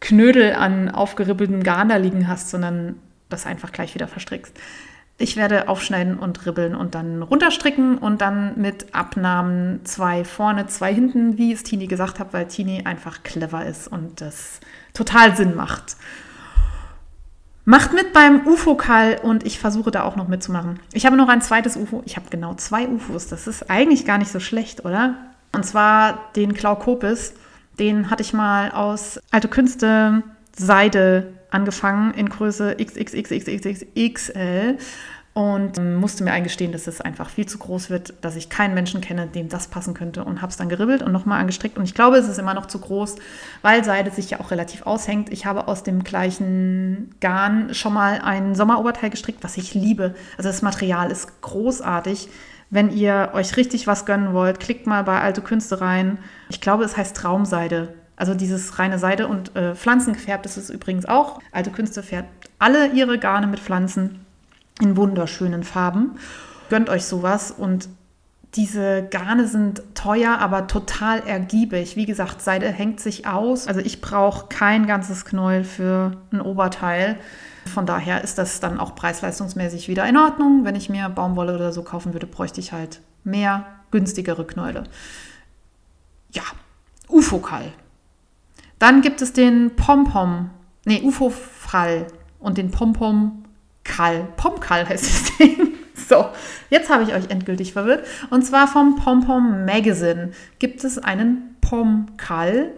Knödel an aufgeribbeltem Garn da liegen hast, sondern das einfach gleich wieder verstrickst. Ich werde aufschneiden und ribbeln und dann runterstricken und dann mit Abnahmen zwei vorne, zwei hinten, wie es Tini gesagt hat, weil Tini einfach clever ist und das total Sinn macht. Macht mit beim UFO-Kall und ich versuche da auch noch mitzumachen. Ich habe noch ein zweites UFO. Ich habe genau zwei UFOs. Das ist eigentlich gar nicht so schlecht, oder? Und zwar den Klaukopis. Den hatte ich mal aus alte Künste Seide angefangen in Größe XXXXXXL und musste mir eingestehen, dass es einfach viel zu groß wird, dass ich keinen Menschen kenne, dem das passen könnte und habe es dann geribbelt und nochmal angestrickt und ich glaube, es ist immer noch zu groß, weil Seide sich ja auch relativ aushängt. Ich habe aus dem gleichen Garn schon mal ein Sommeroberteil gestrickt, was ich liebe. Also das Material ist großartig. Wenn ihr euch richtig was gönnen wollt, klickt mal bei Alte Künste rein. Ich glaube, es heißt Traumseide. Also dieses reine Seide und äh, Pflanzen ist es übrigens auch. Alte Künste färbt alle ihre Garne mit Pflanzen in wunderschönen Farben. Gönnt euch sowas und diese Garne sind teuer, aber total ergiebig. Wie gesagt, Seide hängt sich aus. Also ich brauche kein ganzes Knäuel für ein Oberteil. Von daher ist das dann auch preis-leistungsmäßig wieder in Ordnung. Wenn ich mir Baumwolle oder so kaufen würde, bräuchte ich halt mehr günstigere Knäule. Ja, Ufokal. Dann gibt es den Pompom, nee, Ufo-Fall und den Pompom-Kall. Pomkall heißt das Ding. So, jetzt habe ich euch endgültig verwirrt. Und zwar vom Pompom Magazine gibt es einen Pomkall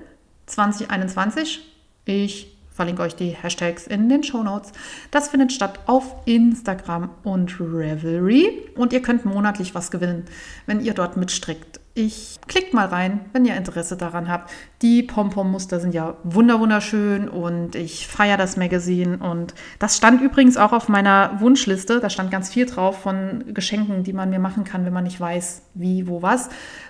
2021. Ich verlinke euch die Hashtags in den Show Notes. Das findet statt auf Instagram und Revelry und ihr könnt monatlich was gewinnen, wenn ihr dort mitstrickt. Ich klickt mal rein, wenn ihr Interesse daran habt. Die Pompom-Muster sind ja wunderschön und ich feiere das Magazin und das stand übrigens auch auf meiner Wunschliste. Da stand ganz viel drauf von Geschenken, die man mir machen kann, wenn man nicht weiß, wie, wo, was.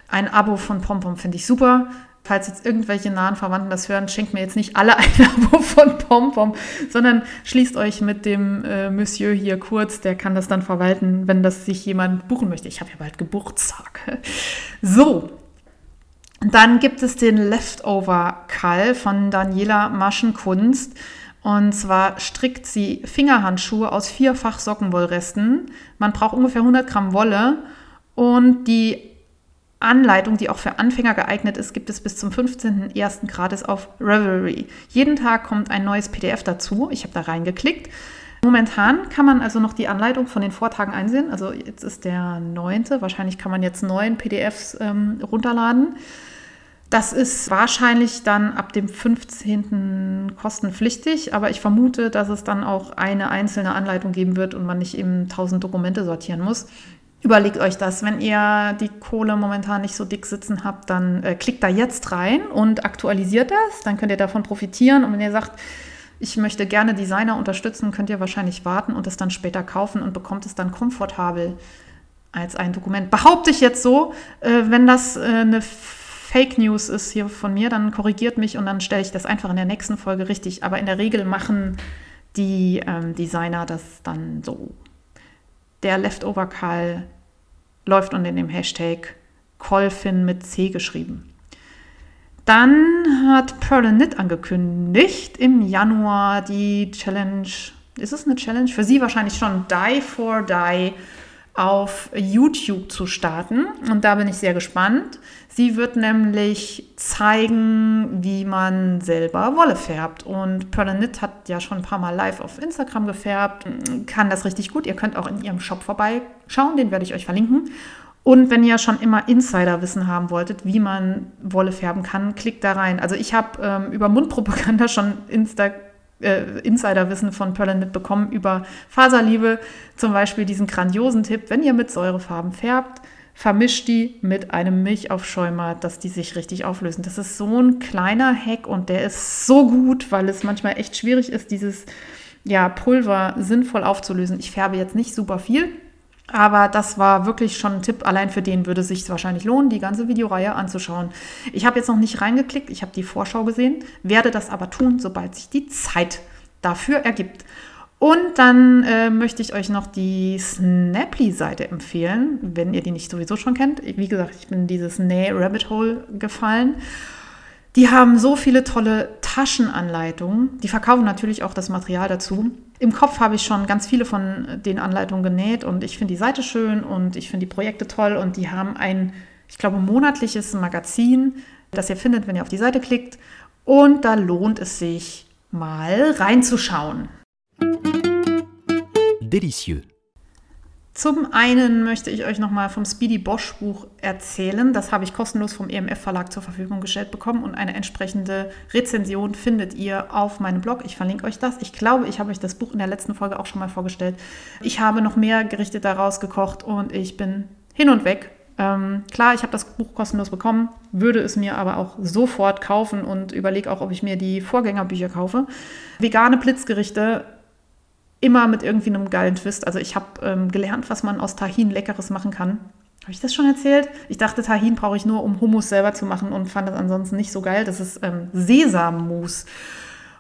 Ein Abo von Pompom finde ich super falls jetzt irgendwelche nahen Verwandten das hören, schenkt mir jetzt nicht alle ein Abo von PomPom, sondern schließt euch mit dem äh, Monsieur hier kurz, der kann das dann verwalten, wenn das sich jemand buchen möchte. Ich habe ja bald Geburtstag. So, dann gibt es den Leftover-Kall von Daniela Maschenkunst. Und zwar strickt sie Fingerhandschuhe aus vierfach Sockenwollresten. Man braucht ungefähr 100 Gramm Wolle und die Anleitung, die auch für Anfänger geeignet ist, gibt es bis zum 15.01. gratis auf Revelry. Jeden Tag kommt ein neues PDF dazu. Ich habe da reingeklickt. Momentan kann man also noch die Anleitung von den Vortagen einsehen. Also jetzt ist der 9. Wahrscheinlich kann man jetzt neun PDFs ähm, runterladen. Das ist wahrscheinlich dann ab dem 15. kostenpflichtig, aber ich vermute, dass es dann auch eine einzelne Anleitung geben wird und man nicht eben 1000 Dokumente sortieren muss. Überlegt euch das. Wenn ihr die Kohle momentan nicht so dick sitzen habt, dann äh, klickt da jetzt rein und aktualisiert das. Dann könnt ihr davon profitieren. Und wenn ihr sagt, ich möchte gerne Designer unterstützen, könnt ihr wahrscheinlich warten und es dann später kaufen und bekommt es dann komfortabel als ein Dokument. Behaupte ich jetzt so, äh, wenn das äh, eine Fake News ist hier von mir, dann korrigiert mich und dann stelle ich das einfach in der nächsten Folge richtig. Aber in der Regel machen die ähm, Designer das dann so. Der Leftover Karl läuft unter dem Hashtag Colfin mit C geschrieben. Dann hat Pearl Knit angekündigt, im Januar die Challenge, ist es eine Challenge? Für sie wahrscheinlich schon Die for Die auf YouTube zu starten. Und da bin ich sehr gespannt. Sie wird nämlich zeigen, wie man selber Wolle färbt. Und Pearl hat ja schon ein paar Mal live auf Instagram gefärbt, kann das richtig gut. Ihr könnt auch in ihrem Shop vorbeischauen, den werde ich euch verlinken. Und wenn ihr schon immer Insiderwissen haben wolltet, wie man Wolle färben kann, klickt da rein. Also ich habe ähm, über Mundpropaganda schon Insta äh, Insiderwissen von Perlenit bekommen über Faserliebe. Zum Beispiel diesen grandiosen Tipp, wenn ihr mit Säurefarben färbt, vermischt die mit einem Milchaufschäumer, dass die sich richtig auflösen. Das ist so ein kleiner Hack und der ist so gut, weil es manchmal echt schwierig ist, dieses ja, Pulver sinnvoll aufzulösen. Ich färbe jetzt nicht super viel, aber das war wirklich schon ein Tipp. Allein für den würde es sich wahrscheinlich lohnen, die ganze Videoreihe anzuschauen. Ich habe jetzt noch nicht reingeklickt, ich habe die Vorschau gesehen, werde das aber tun, sobald sich die Zeit dafür ergibt. Und dann äh, möchte ich euch noch die Snaply-Seite empfehlen, wenn ihr die nicht sowieso schon kennt. Wie gesagt, ich bin in dieses Näh Rabbit Hole gefallen. Die haben so viele tolle Taschenanleitungen. Die verkaufen natürlich auch das Material dazu. Im Kopf habe ich schon ganz viele von den Anleitungen genäht und ich finde die Seite schön und ich finde die Projekte toll und die haben ein, ich glaube, monatliches Magazin, das ihr findet, wenn ihr auf die Seite klickt. Und da lohnt es sich mal reinzuschauen. Delicieux. Zum einen möchte ich euch nochmal vom Speedy Bosch Buch erzählen. Das habe ich kostenlos vom EMF Verlag zur Verfügung gestellt bekommen und eine entsprechende Rezension findet ihr auf meinem Blog. Ich verlinke euch das. Ich glaube, ich habe euch das Buch in der letzten Folge auch schon mal vorgestellt. Ich habe noch mehr Gerichte daraus gekocht und ich bin hin und weg. Ähm, klar, ich habe das Buch kostenlos bekommen, würde es mir aber auch sofort kaufen und überlege auch, ob ich mir die Vorgängerbücher kaufe. Vegane Blitzgerichte immer mit irgendwie einem geilen Twist. Also ich habe ähm, gelernt, was man aus Tahin Leckeres machen kann. Habe ich das schon erzählt? Ich dachte, Tahin brauche ich nur, um Hummus selber zu machen und fand das ansonsten nicht so geil. Das ist ähm, Sesammus.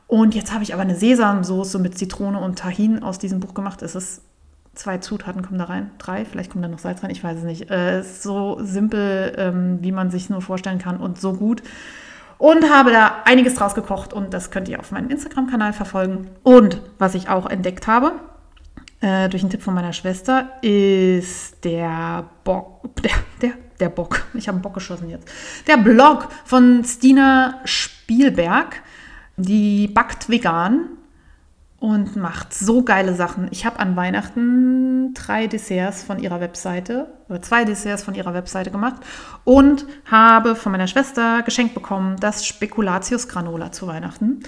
Und jetzt habe ich aber eine Sesamsoße mit Zitrone und Tahin aus diesem Buch gemacht. Es ist zwei Zutaten kommen da rein, drei, vielleicht kommt da noch Salz rein, ich weiß es nicht. Äh, ist so simpel, ähm, wie man sich nur vorstellen kann und so gut und habe da einiges draus gekocht und das könnt ihr auf meinem Instagram-Kanal verfolgen. Und was ich auch entdeckt habe, äh, durch einen Tipp von meiner Schwester, ist der Bock, der, der, der Bock, ich habe einen Bock geschossen jetzt, der Blog von Stina Spielberg, die backt vegan und macht so geile Sachen. Ich habe an Weihnachten drei Desserts von ihrer Webseite oder zwei Desserts von ihrer Webseite gemacht und habe von meiner Schwester geschenkt bekommen das Spekulatius Granola zu Weihnachten.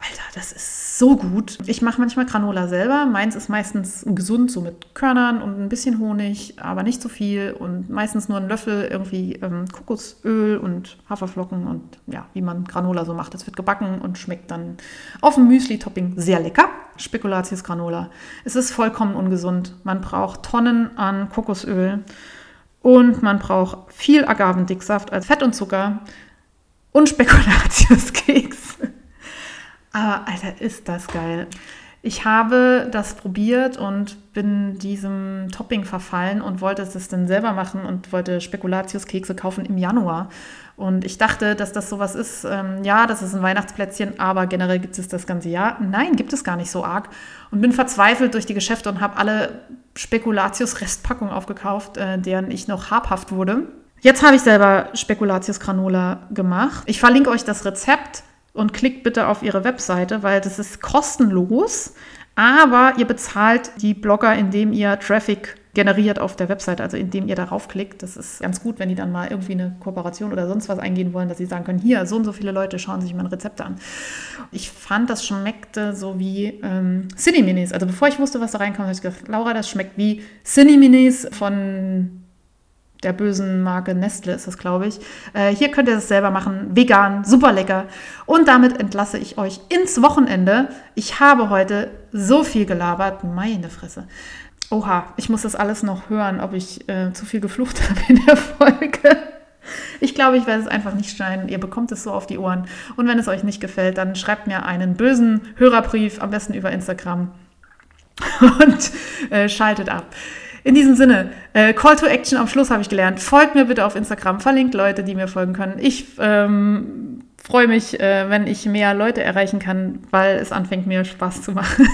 Alter, das ist so gut. Ich mache manchmal Granola selber. Meins ist meistens gesund, so mit Körnern und ein bisschen Honig, aber nicht so viel. Und meistens nur ein Löffel irgendwie ähm, Kokosöl und Haferflocken und ja, wie man Granola so macht. Das wird gebacken und schmeckt dann auf dem Müsli-Topping sehr lecker. Spekulatius Granola. Es ist vollkommen ungesund. Man braucht Tonnen an Kokosöl und man braucht viel Agavendicksaft als Fett und Zucker und Spekulatiuskeks. Aber Alter, ist das geil. Ich habe das probiert und bin diesem Topping verfallen und wollte es dann selber machen und wollte Spekulatiuskekse kaufen im Januar. Und ich dachte, dass das sowas ist, ähm, ja, das ist ein Weihnachtsplätzchen, aber generell gibt es das ganze Jahr. Nein, gibt es gar nicht so arg. Und bin verzweifelt durch die Geschäfte und habe alle Spekulatius-Restpackungen aufgekauft, äh, deren ich noch habhaft wurde. Jetzt habe ich selber Spekulatius Granola gemacht. Ich verlinke euch das Rezept und klickt bitte auf ihre Webseite, weil das ist kostenlos. Aber ihr bezahlt die Blogger, indem ihr Traffic generiert auf der Webseite, also indem ihr darauf klickt. Das ist ganz gut, wenn die dann mal irgendwie eine Kooperation oder sonst was eingehen wollen, dass sie sagen können, hier, so und so viele Leute schauen sich meine Rezepte an. Ich fand, das schmeckte so wie ähm, Cineminis. Also bevor ich wusste, was da reinkommt, habe ich gedacht, Laura, das schmeckt wie Cineminis von der bösen Marke Nestle ist das, glaube ich. Äh, hier könnt ihr das selber machen. Vegan, super lecker. Und damit entlasse ich euch ins Wochenende. Ich habe heute so viel gelabert. Meine Fresse. Oha, ich muss das alles noch hören, ob ich äh, zu viel geflucht habe in der Folge. Ich glaube, ich werde es einfach nicht schneiden. Ihr bekommt es so auf die Ohren. Und wenn es euch nicht gefällt, dann schreibt mir einen bösen Hörerbrief, am besten über Instagram. Und äh, schaltet ab. In diesem Sinne, äh, Call to Action am Schluss habe ich gelernt. Folgt mir bitte auf Instagram, verlinkt Leute, die mir folgen können. Ich ähm, freue mich, äh, wenn ich mehr Leute erreichen kann, weil es anfängt mir Spaß zu machen.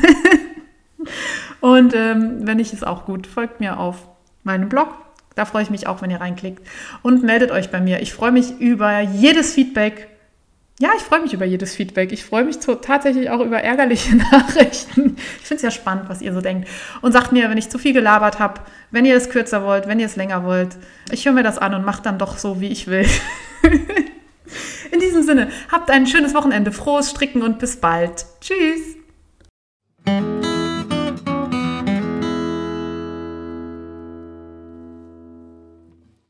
Und ähm, wenn ich es auch gut, folgt mir auf meinem Blog. Da freue ich mich auch, wenn ihr reinklickt. Und meldet euch bei mir. Ich freue mich über jedes Feedback. Ja, ich freue mich über jedes Feedback. Ich freue mich tatsächlich auch über ärgerliche Nachrichten. Ich finde es ja spannend, was ihr so denkt. Und sagt mir, wenn ich zu viel gelabert habe, wenn ihr es kürzer wollt, wenn ihr es länger wollt. Ich höre mir das an und mache dann doch so, wie ich will. In diesem Sinne, habt ein schönes Wochenende, frohes Stricken und bis bald. Tschüss.